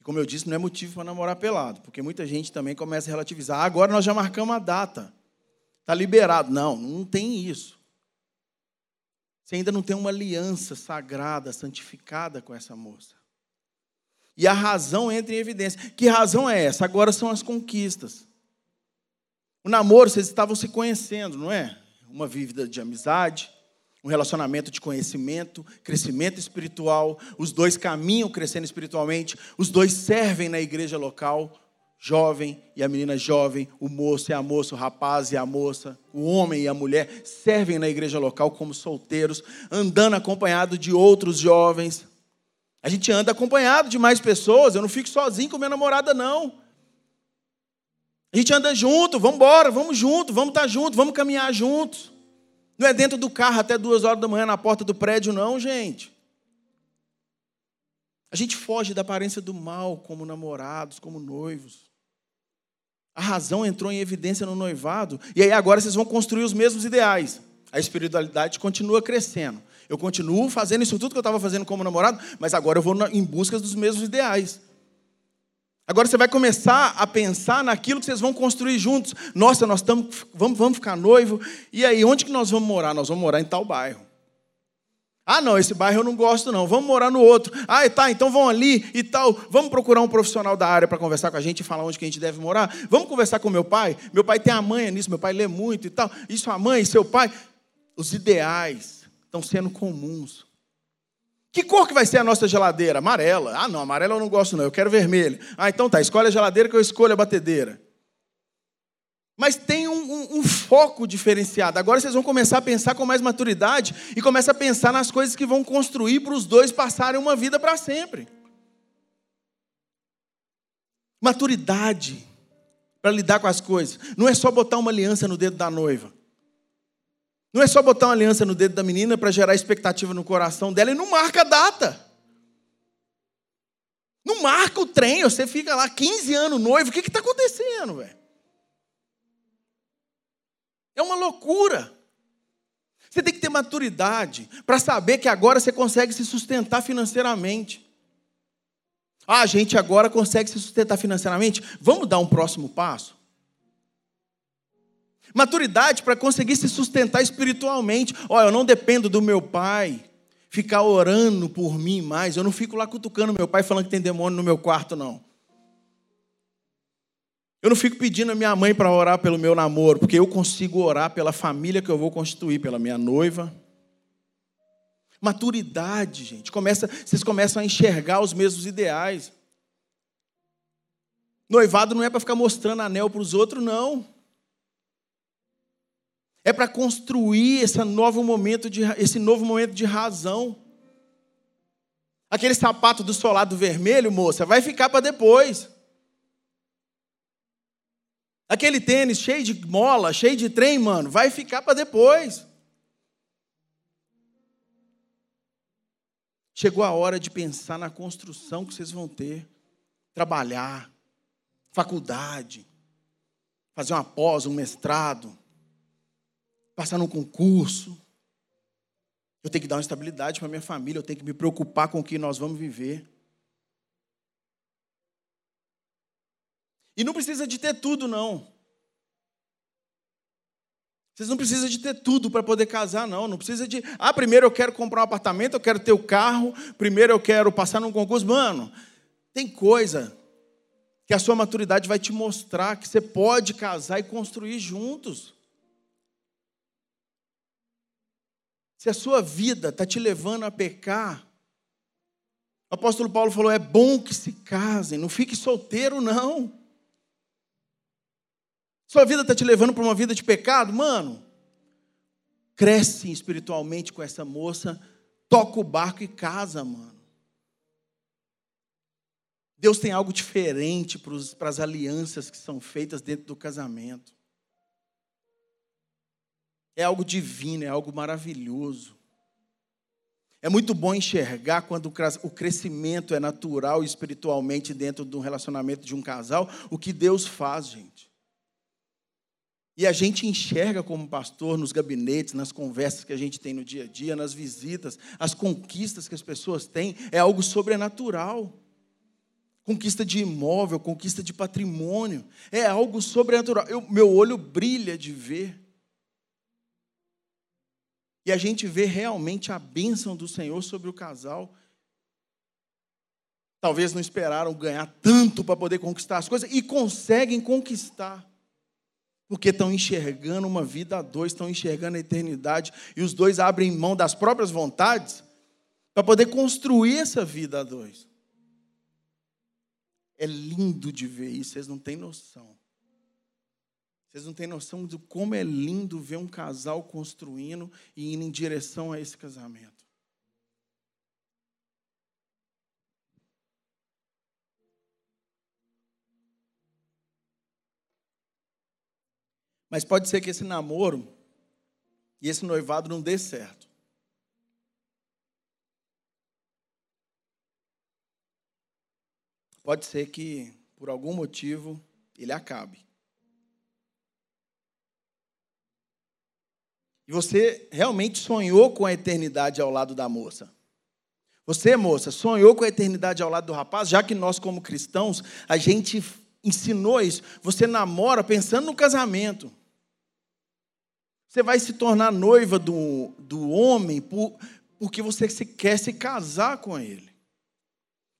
E como eu disse, não é motivo para namorar pelado, porque muita gente também começa a relativizar. Ah, agora nós já marcamos a data. Está liberado. Não, não tem isso. Você ainda não tem uma aliança sagrada, santificada com essa moça. E a razão entra em evidência. Que razão é essa? Agora são as conquistas. O namoro, vocês estavam se conhecendo, não é? Uma vida de amizade, um relacionamento de conhecimento, crescimento espiritual. Os dois caminham crescendo espiritualmente, os dois servem na igreja local jovem e a menina jovem, o moço e a moça, o rapaz e a moça, o homem e a mulher servem na igreja local como solteiros, andando acompanhado de outros jovens. A gente anda acompanhado de mais pessoas, eu não fico sozinho com minha namorada, não. A gente anda junto, vamos embora, vamos junto, vamos estar junto, vamos caminhar juntos. Não é dentro do carro até duas horas da manhã na porta do prédio, não, gente. A gente foge da aparência do mal como namorados, como noivos. A razão entrou em evidência no noivado. E aí agora vocês vão construir os mesmos ideais. A espiritualidade continua crescendo. Eu continuo fazendo isso tudo que eu estava fazendo como namorado, mas agora eu vou em busca dos mesmos ideais. Agora você vai começar a pensar naquilo que vocês vão construir juntos. Nossa, nós estamos, vamos, vamos ficar noivo. E aí, onde que nós vamos morar? Nós vamos morar em tal bairro. Ah, não, esse bairro eu não gosto, não. Vamos morar no outro. Ah, tá, então vão ali e tal. Vamos procurar um profissional da área para conversar com a gente e falar onde que a gente deve morar. Vamos conversar com meu pai. Meu pai tem a manha nisso, meu pai lê muito e tal. Isso a mãe, seu pai. Os ideais estão sendo comuns. Que cor que vai ser a nossa geladeira? Amarela. Ah, não, amarela eu não gosto, não. Eu quero vermelho. Ah, então tá, escolhe a geladeira que eu escolho a batedeira. Mas tem um, um, um, foco diferenciado. Agora vocês vão começar a pensar com mais maturidade e começa a pensar nas coisas que vão construir para os dois passarem uma vida para sempre. Maturidade para lidar com as coisas. Não é só botar uma aliança no dedo da noiva. Não é só botar uma aliança no dedo da menina para gerar expectativa no coração dela e não marca a data. Não marca o trem, você fica lá 15 anos noivo, o que está acontecendo, velho? É uma loucura. Você tem que ter maturidade para saber que agora você consegue se sustentar financeiramente. Ah, a gente agora consegue se sustentar financeiramente. Vamos dar um próximo passo? Maturidade para conseguir se sustentar espiritualmente. Olha, eu não dependo do meu pai ficar orando por mim mais. Eu não fico lá cutucando meu pai falando que tem demônio no meu quarto, não. Eu não fico pedindo a minha mãe para orar pelo meu namoro, porque eu consigo orar pela família que eu vou constituir, pela minha noiva. Maturidade, gente. Começa, vocês começam a enxergar os mesmos ideais. Noivado não é para ficar mostrando anel para os outros, não. É para construir esse novo momento de, esse novo momento de razão. Aquele sapato do solado vermelho, moça, vai ficar para depois. Aquele tênis cheio de mola, cheio de trem, mano, vai ficar para depois. Chegou a hora de pensar na construção que vocês vão ter. Trabalhar, faculdade, fazer uma pós, um mestrado, passar num concurso. Eu tenho que dar uma estabilidade para minha família, eu tenho que me preocupar com o que nós vamos viver. E não precisa de ter tudo, não. Vocês não precisam de ter tudo para poder casar, não. Não precisa de. Ah, primeiro eu quero comprar um apartamento, eu quero ter o carro, primeiro eu quero passar num concurso. Mano, Tem coisa que a sua maturidade vai te mostrar que você pode casar e construir juntos. Se a sua vida está te levando a pecar, o apóstolo Paulo falou: é bom que se casem, não fique solteiro, não. Sua vida está te levando para uma vida de pecado? Mano, cresce espiritualmente com essa moça, toca o barco e casa, mano. Deus tem algo diferente para as alianças que são feitas dentro do casamento. É algo divino, é algo maravilhoso. É muito bom enxergar quando o crescimento é natural espiritualmente dentro de um relacionamento de um casal, o que Deus faz, gente. E a gente enxerga como pastor nos gabinetes, nas conversas que a gente tem no dia a dia, nas visitas, as conquistas que as pessoas têm, é algo sobrenatural. Conquista de imóvel, conquista de patrimônio, é algo sobrenatural. Eu, meu olho brilha de ver. E a gente vê realmente a bênção do Senhor sobre o casal. Talvez não esperaram ganhar tanto para poder conquistar as coisas e conseguem conquistar. Porque estão enxergando uma vida a dois, estão enxergando a eternidade, e os dois abrem mão das próprias vontades para poder construir essa vida a dois. É lindo de ver isso, vocês não têm noção. Vocês não têm noção de como é lindo ver um casal construindo e indo em direção a esse casamento. Mas pode ser que esse namoro e esse noivado não dê certo. Pode ser que, por algum motivo, ele acabe. E você realmente sonhou com a eternidade ao lado da moça. Você, moça, sonhou com a eternidade ao lado do rapaz, já que nós, como cristãos, a gente ensinou isso. Você namora pensando no casamento. Você vai se tornar noiva do, do homem por, porque você quer se casar com ele.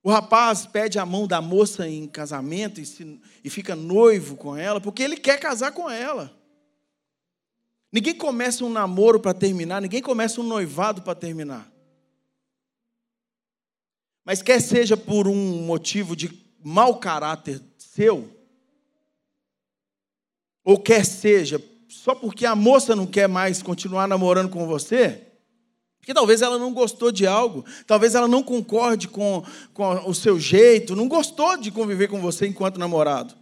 O rapaz pede a mão da moça em casamento e, se, e fica noivo com ela porque ele quer casar com ela. Ninguém começa um namoro para terminar, ninguém começa um noivado para terminar. Mas quer seja por um motivo de mau caráter seu, ou quer seja só porque a moça não quer mais continuar namorando com você? Porque talvez ela não gostou de algo, talvez ela não concorde com, com o seu jeito, não gostou de conviver com você enquanto namorado.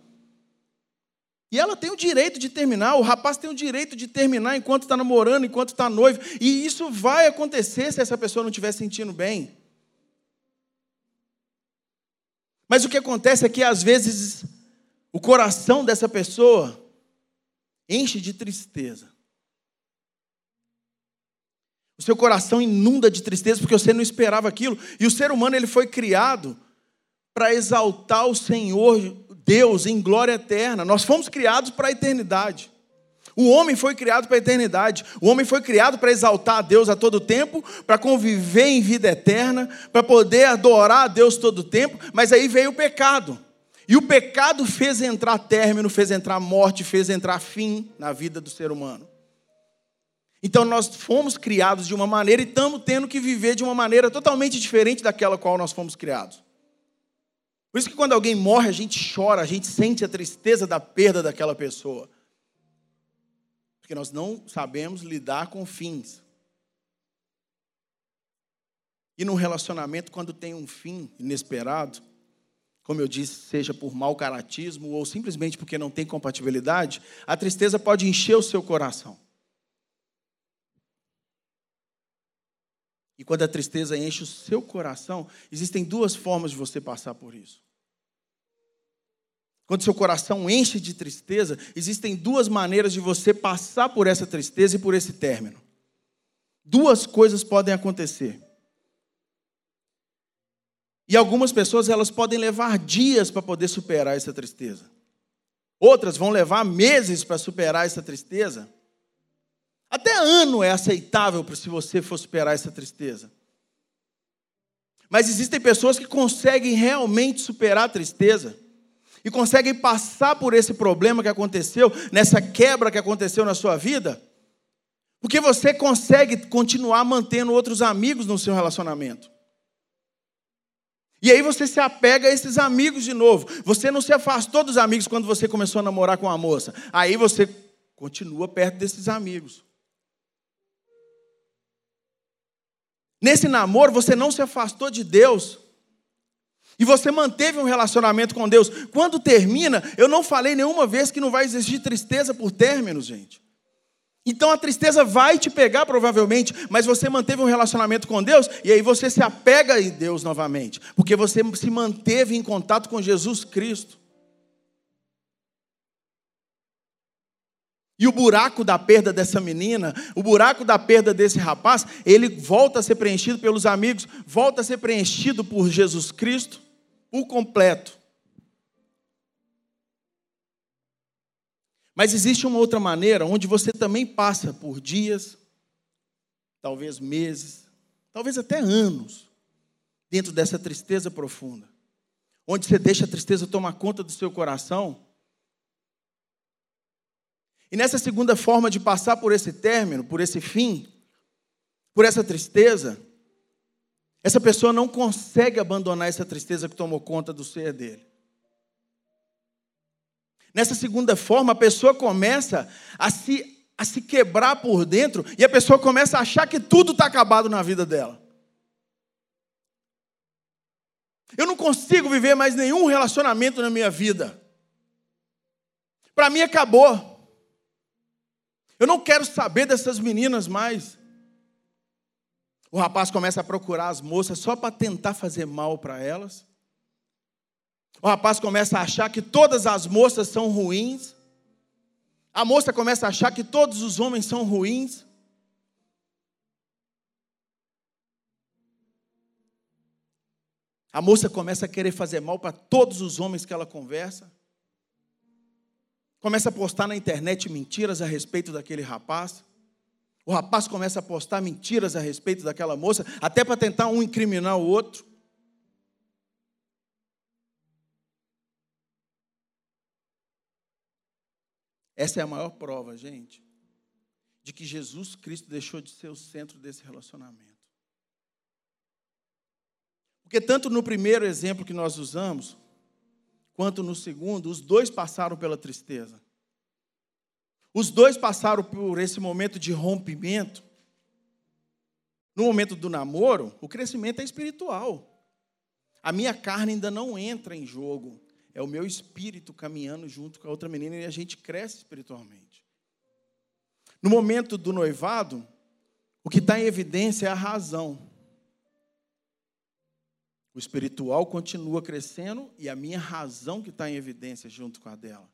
E ela tem o direito de terminar, o rapaz tem o direito de terminar enquanto está namorando, enquanto está noivo. E isso vai acontecer se essa pessoa não estiver sentindo bem. Mas o que acontece é que às vezes o coração dessa pessoa enche de tristeza. O seu coração inunda de tristeza porque você não esperava aquilo. E o ser humano ele foi criado para exaltar o Senhor Deus em glória eterna. Nós fomos criados para a eternidade. O homem foi criado para a eternidade. O homem foi criado para exaltar a Deus a todo tempo, para conviver em vida eterna, para poder adorar a Deus todo tempo. Mas aí veio o pecado. E o pecado fez entrar término, fez entrar morte, fez entrar fim na vida do ser humano. Então nós fomos criados de uma maneira e estamos tendo que viver de uma maneira totalmente diferente daquela qual nós fomos criados. Por isso que quando alguém morre, a gente chora, a gente sente a tristeza da perda daquela pessoa. Porque nós não sabemos lidar com fins. E num relacionamento, quando tem um fim inesperado, como eu disse, seja por mau caratismo ou simplesmente porque não tem compatibilidade, a tristeza pode encher o seu coração. E quando a tristeza enche o seu coração, existem duas formas de você passar por isso. Quando seu coração enche de tristeza, existem duas maneiras de você passar por essa tristeza e por esse término. Duas coisas podem acontecer. E algumas pessoas elas podem levar dias para poder superar essa tristeza. Outras vão levar meses para superar essa tristeza. Até ano é aceitável se você for superar essa tristeza. Mas existem pessoas que conseguem realmente superar a tristeza e conseguem passar por esse problema que aconteceu, nessa quebra que aconteceu na sua vida, porque você consegue continuar mantendo outros amigos no seu relacionamento. E aí você se apega a esses amigos de novo. Você não se afastou dos amigos quando você começou a namorar com a moça. Aí você continua perto desses amigos. Nesse namoro, você não se afastou de Deus. E você manteve um relacionamento com Deus. Quando termina, eu não falei nenhuma vez que não vai existir tristeza por términos, gente. Então a tristeza vai te pegar provavelmente, mas você manteve um relacionamento com Deus e aí você se apega em Deus novamente, porque você se manteve em contato com Jesus Cristo. E o buraco da perda dessa menina, o buraco da perda desse rapaz, ele volta a ser preenchido pelos amigos, volta a ser preenchido por Jesus Cristo por completo. Mas existe uma outra maneira onde você também passa por dias, talvez meses, talvez até anos, dentro dessa tristeza profunda. Onde você deixa a tristeza tomar conta do seu coração. E nessa segunda forma de passar por esse término, por esse fim, por essa tristeza, essa pessoa não consegue abandonar essa tristeza que tomou conta do ser dele. Nessa segunda forma, a pessoa começa a se, a se quebrar por dentro e a pessoa começa a achar que tudo está acabado na vida dela. Eu não consigo viver mais nenhum relacionamento na minha vida. Para mim acabou. Eu não quero saber dessas meninas mais. O rapaz começa a procurar as moças só para tentar fazer mal para elas. O rapaz começa a achar que todas as moças são ruins. A moça começa a achar que todos os homens são ruins. A moça começa a querer fazer mal para todos os homens que ela conversa. Começa a postar na internet mentiras a respeito daquele rapaz. O rapaz começa a postar mentiras a respeito daquela moça, até para tentar um incriminar o outro. Essa é a maior prova, gente, de que Jesus Cristo deixou de ser o centro desse relacionamento. Porque tanto no primeiro exemplo que nós usamos, quanto no segundo, os dois passaram pela tristeza. Os dois passaram por esse momento de rompimento. No momento do namoro, o crescimento é espiritual. A minha carne ainda não entra em jogo é o meu espírito caminhando junto com a outra menina e a gente cresce espiritualmente. No momento do noivado, o que está em evidência é a razão. O espiritual continua crescendo e a minha razão que está em evidência junto com a dela.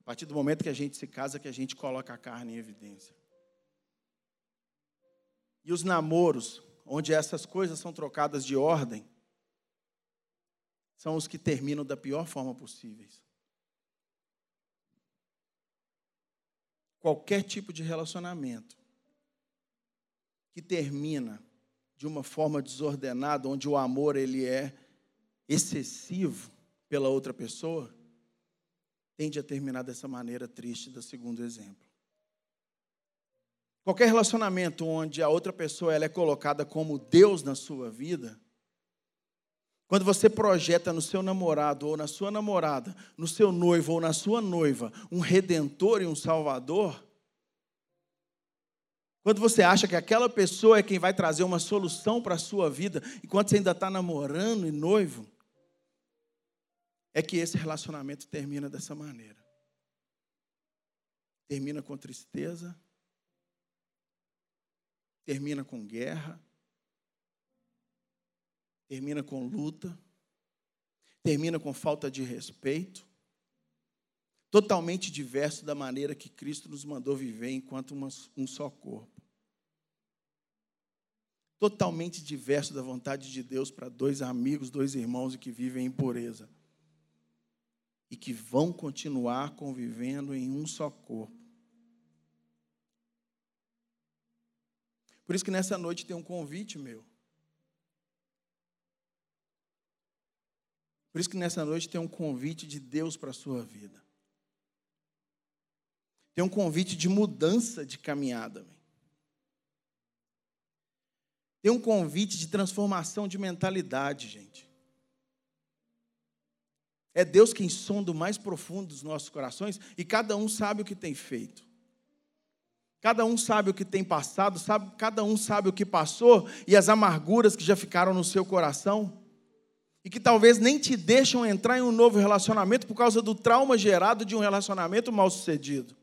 A partir do momento que a gente se casa, que a gente coloca a carne em evidência. E os namoros, onde essas coisas são trocadas de ordem, são os que terminam da pior forma possível. Qualquer tipo de relacionamento que termina de uma forma desordenada, onde o amor ele é excessivo pela outra pessoa, tende a terminar dessa maneira triste do segundo exemplo. Qualquer relacionamento onde a outra pessoa ela é colocada como Deus na sua vida, quando você projeta no seu namorado ou na sua namorada, no seu noivo ou na sua noiva, um redentor e um salvador, quando você acha que aquela pessoa é quem vai trazer uma solução para a sua vida, enquanto você ainda está namorando e noivo, é que esse relacionamento termina dessa maneira. Termina com tristeza, termina com guerra, termina com luta, termina com falta de respeito, totalmente diverso da maneira que Cristo nos mandou viver enquanto um só corpo. Totalmente diverso da vontade de Deus para dois amigos, dois irmãos que vivem em pureza. E que vão continuar convivendo em um só corpo. Por isso que nessa noite tem um convite meu Por isso que nessa noite tem um convite de Deus para a sua vida. Tem um convite de mudança de caminhada. Tem um convite de transformação de mentalidade, gente. É Deus quem sonda o mais profundo dos nossos corações e cada um sabe o que tem feito. Cada um sabe o que tem passado, sabe, cada um sabe o que passou e as amarguras que já ficaram no seu coração e que talvez nem te deixam entrar em um novo relacionamento por causa do trauma gerado de um relacionamento mal sucedido.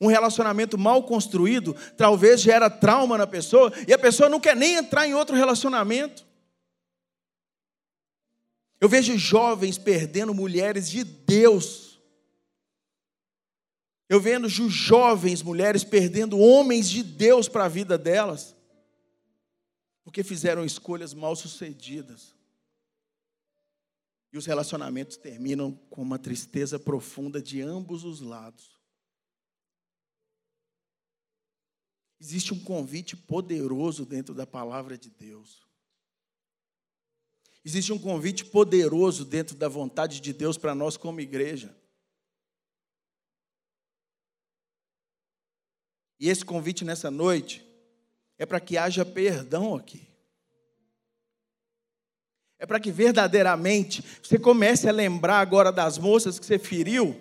Um relacionamento mal construído talvez gera trauma na pessoa e a pessoa não quer nem entrar em outro relacionamento. Eu vejo jovens perdendo mulheres de Deus. Eu vejo jovens mulheres perdendo homens de Deus para a vida delas, porque fizeram escolhas mal sucedidas. E os relacionamentos terminam com uma tristeza profunda de ambos os lados. Existe um convite poderoso dentro da palavra de Deus. Existe um convite poderoso dentro da vontade de Deus para nós como igreja. E esse convite nessa noite é para que haja perdão aqui é para que verdadeiramente você comece a lembrar agora das moças que você feriu,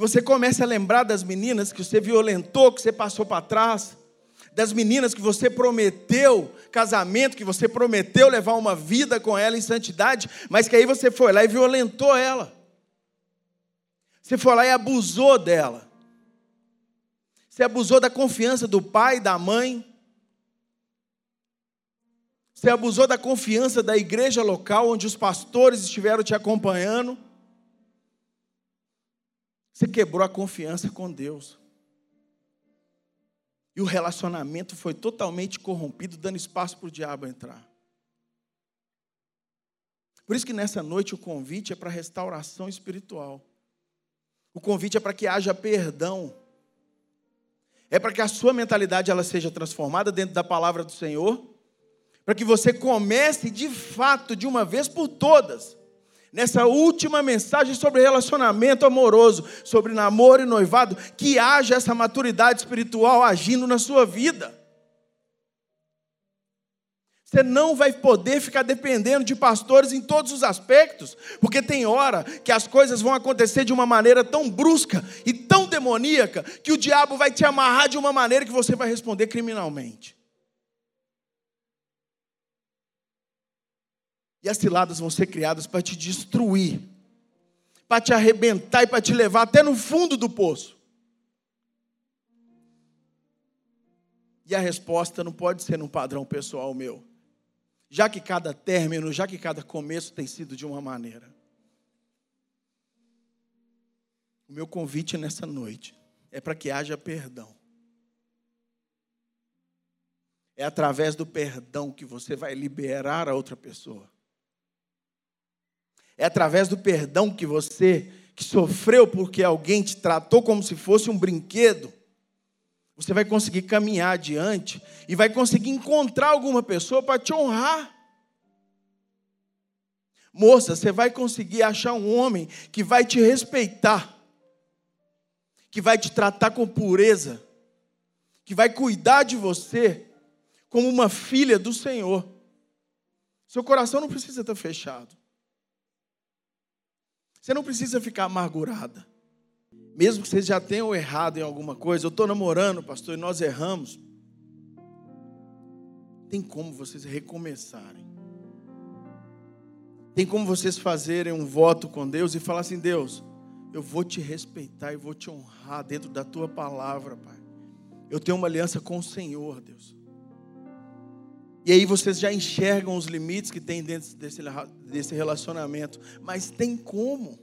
você comece a lembrar das meninas que você violentou, que você passou para trás, das meninas que você prometeu casamento, que você prometeu levar uma vida com ela em santidade, mas que aí você foi lá e violentou ela. Você foi lá e abusou dela. Você abusou da confiança do pai, da mãe. Você abusou da confiança da igreja local, onde os pastores estiveram te acompanhando. Você quebrou a confiança com Deus. E o relacionamento foi totalmente corrompido, dando espaço para o diabo entrar. Por isso que nessa noite o convite é para restauração espiritual. O convite é para que haja perdão. É para que a sua mentalidade ela seja transformada dentro da palavra do Senhor para que você comece de fato, de uma vez por todas, nessa última mensagem sobre relacionamento amoroso, sobre namoro e noivado, que haja essa maturidade espiritual agindo na sua vida. Você não vai poder ficar dependendo de pastores em todos os aspectos, porque tem hora que as coisas vão acontecer de uma maneira tão brusca e tão demoníaca que o diabo vai te amarrar de uma maneira que você vai responder criminalmente. E as ciladas vão ser criadas para te destruir, para te arrebentar e para te levar até no fundo do poço. E a resposta não pode ser num padrão pessoal meu. Já que cada término, já que cada começo tem sido de uma maneira. O meu convite nessa noite é para que haja perdão. É através do perdão que você vai liberar a outra pessoa. É através do perdão que você, que sofreu porque alguém te tratou como se fosse um brinquedo, você vai conseguir caminhar adiante e vai conseguir encontrar alguma pessoa para te honrar. Moça, você vai conseguir achar um homem que vai te respeitar, que vai te tratar com pureza, que vai cuidar de você como uma filha do Senhor. Seu coração não precisa estar fechado. Você não precisa ficar amargurada. Mesmo que vocês já tenham errado em alguma coisa, eu estou namorando, pastor, e nós erramos. Tem como vocês recomeçarem. Tem como vocês fazerem um voto com Deus e falar assim: Deus, eu vou te respeitar e vou te honrar dentro da tua palavra, Pai. Eu tenho uma aliança com o Senhor, Deus. E aí vocês já enxergam os limites que tem dentro desse, desse relacionamento. Mas tem como.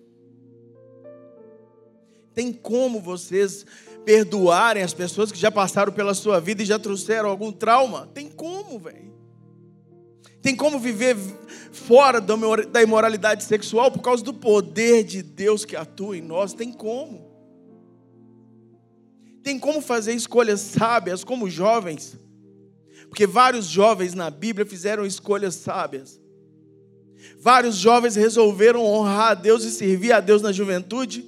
Tem como vocês perdoarem as pessoas que já passaram pela sua vida e já trouxeram algum trauma? Tem como, velho. Tem como viver fora da imoralidade sexual por causa do poder de Deus que atua em nós? Tem como. Tem como fazer escolhas sábias como jovens porque vários jovens na Bíblia fizeram escolhas sábias. Vários jovens resolveram honrar a Deus e servir a Deus na juventude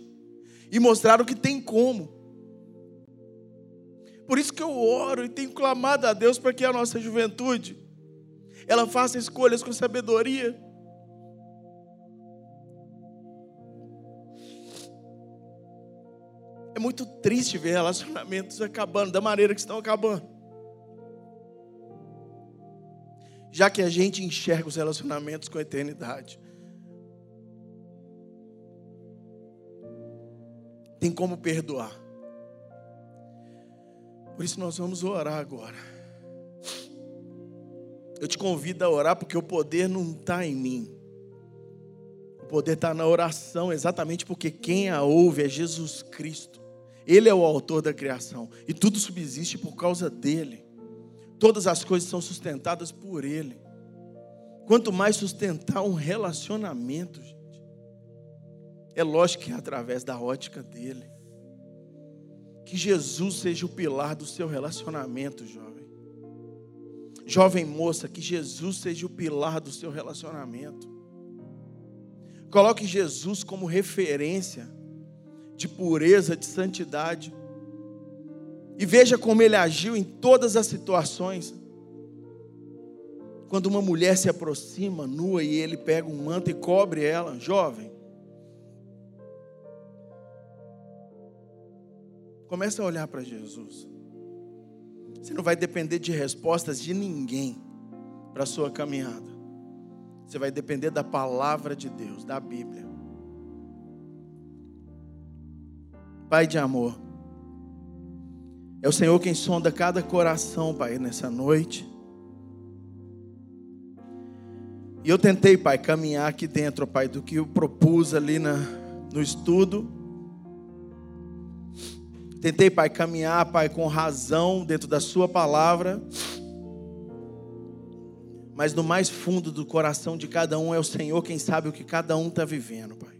e mostraram que tem como. Por isso que eu oro e tenho clamado a Deus para que a nossa juventude ela faça escolhas com sabedoria. É muito triste ver relacionamentos acabando da maneira que estão acabando. Já que a gente enxerga os relacionamentos com a eternidade. Tem como perdoar. Por isso nós vamos orar agora. Eu te convido a orar porque o poder não está em mim. O poder está na oração, exatamente porque quem a ouve é Jesus Cristo. Ele é o autor da criação e tudo subsiste por causa dele. Todas as coisas são sustentadas por ele. Quanto mais sustentar um relacionamento, gente, é lógico que é através da ótica dele. Que Jesus seja o pilar do seu relacionamento, jovem. Jovem moça, que Jesus seja o pilar do seu relacionamento. Coloque Jesus como referência de pureza, de santidade. E veja como ele agiu em todas as situações. Quando uma mulher se aproxima nua e ele pega um manto e cobre ela, jovem. Começa a olhar para Jesus. Você não vai depender de respostas de ninguém para a sua caminhada. Você vai depender da palavra de Deus, da Bíblia. Pai de amor, é o Senhor quem sonda cada coração, Pai, nessa noite. E eu tentei, Pai, caminhar aqui dentro, Pai, do que eu propus ali na, no estudo. Tentei, Pai, caminhar, Pai, com razão dentro da Sua palavra. Mas no mais fundo do coração de cada um é o Senhor quem sabe o que cada um está vivendo, Pai.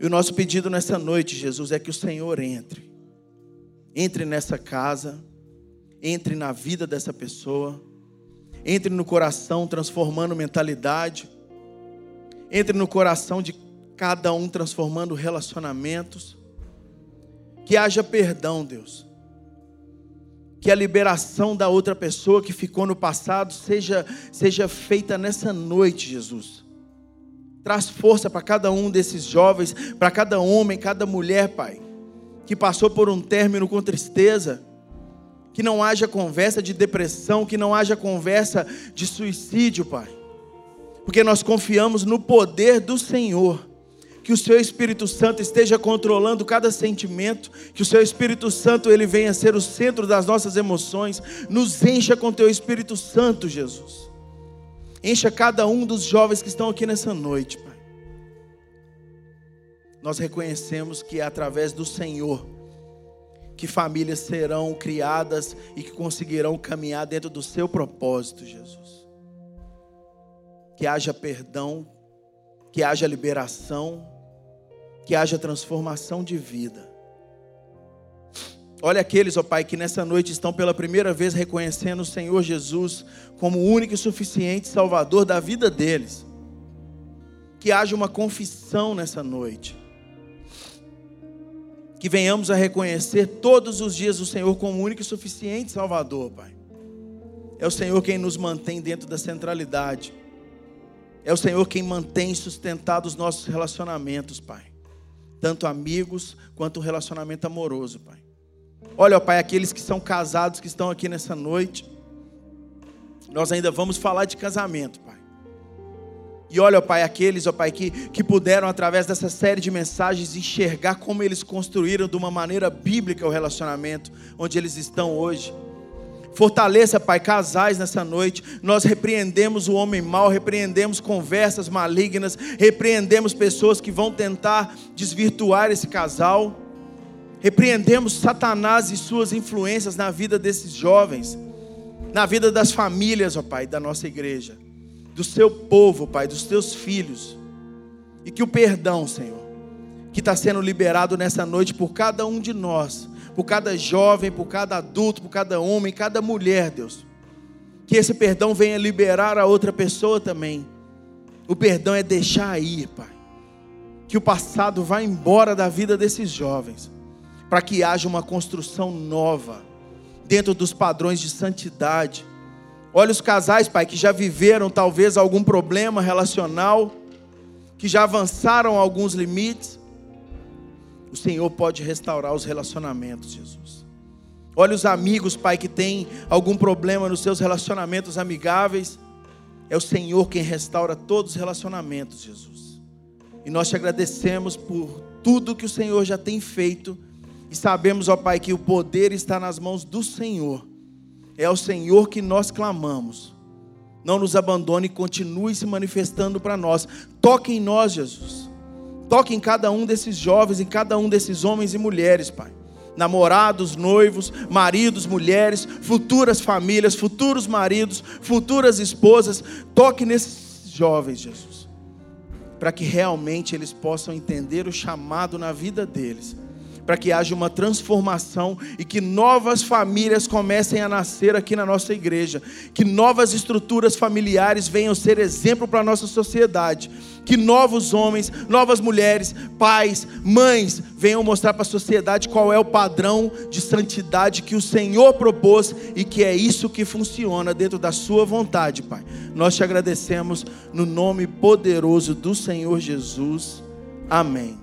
E o nosso pedido nessa noite, Jesus, é que o Senhor entre. Entre nessa casa, entre na vida dessa pessoa, entre no coração, transformando mentalidade, entre no coração de cada um, transformando relacionamentos. Que haja perdão, Deus. Que a liberação da outra pessoa que ficou no passado seja, seja feita nessa noite, Jesus Traz força para cada um desses jovens, para cada homem, cada mulher, Pai, que passou por um término com tristeza. Que não haja conversa de depressão, que não haja conversa de suicídio, Pai. Porque nós confiamos no poder do Senhor. Que o seu Espírito Santo esteja controlando cada sentimento, que o seu Espírito Santo ele venha ser o centro das nossas emoções, nos encha com teu Espírito Santo, Jesus. Encha cada um dos jovens que estão aqui nessa noite, Pai. Nós reconhecemos que é através do Senhor que famílias serão criadas e que conseguirão caminhar dentro do seu propósito, Jesus. Que haja perdão, que haja liberação, que haja transformação de vida. Olha aqueles, ó Pai, que nessa noite estão pela primeira vez reconhecendo o Senhor Jesus como o único e suficiente Salvador da vida deles. Que haja uma confissão nessa noite. Que venhamos a reconhecer todos os dias o Senhor como único e suficiente Salvador, Pai. É o Senhor quem nos mantém dentro da centralidade. É o Senhor quem mantém sustentado os nossos relacionamentos, Pai. Tanto amigos quanto o relacionamento amoroso, Pai. Olha, ó Pai, aqueles que são casados que estão aqui nessa noite, nós ainda vamos falar de casamento, Pai. E olha, ó Pai, aqueles, ó Pai, que, que puderam, através dessa série de mensagens, enxergar como eles construíram de uma maneira bíblica o relacionamento onde eles estão hoje. Fortaleça, Pai, casais nessa noite. Nós repreendemos o homem mau, repreendemos conversas malignas, repreendemos pessoas que vão tentar desvirtuar esse casal. Repreendemos Satanás e suas influências na vida desses jovens, na vida das famílias, ó Pai, da nossa igreja, do seu povo, Pai, dos teus filhos. E que o perdão, Senhor, que está sendo liberado nessa noite por cada um de nós, por cada jovem, por cada adulto, por cada homem, cada mulher, Deus. Que esse perdão venha liberar a outra pessoa também. O perdão é deixar ir, Pai. Que o passado vá embora da vida desses jovens, para que haja uma construção nova, dentro dos padrões de santidade. Olha os casais, Pai, que já viveram talvez algum problema relacional, que já avançaram alguns limites. O Senhor pode restaurar os relacionamentos, Jesus. Olha os amigos, Pai, que têm algum problema nos seus relacionamentos amigáveis. É o Senhor quem restaura todos os relacionamentos, Jesus. E nós te agradecemos por tudo que o Senhor já tem feito. E sabemos, ó Pai, que o poder está nas mãos do Senhor. É ao Senhor que nós clamamos. Não nos abandone e continue se manifestando para nós. Toque em nós, Jesus. Toque em cada um desses jovens, em cada um desses homens e mulheres, Pai namorados, noivos, maridos, mulheres, futuras famílias, futuros maridos, futuras esposas. Toque nesses jovens, Jesus, para que realmente eles possam entender o chamado na vida deles para que haja uma transformação e que novas famílias comecem a nascer aqui na nossa igreja, que novas estruturas familiares venham ser exemplo para a nossa sociedade, que novos homens, novas mulheres, pais, mães venham mostrar para a sociedade qual é o padrão de santidade que o Senhor propôs e que é isso que funciona dentro da Sua vontade, Pai. Nós te agradecemos no nome poderoso do Senhor Jesus. Amém.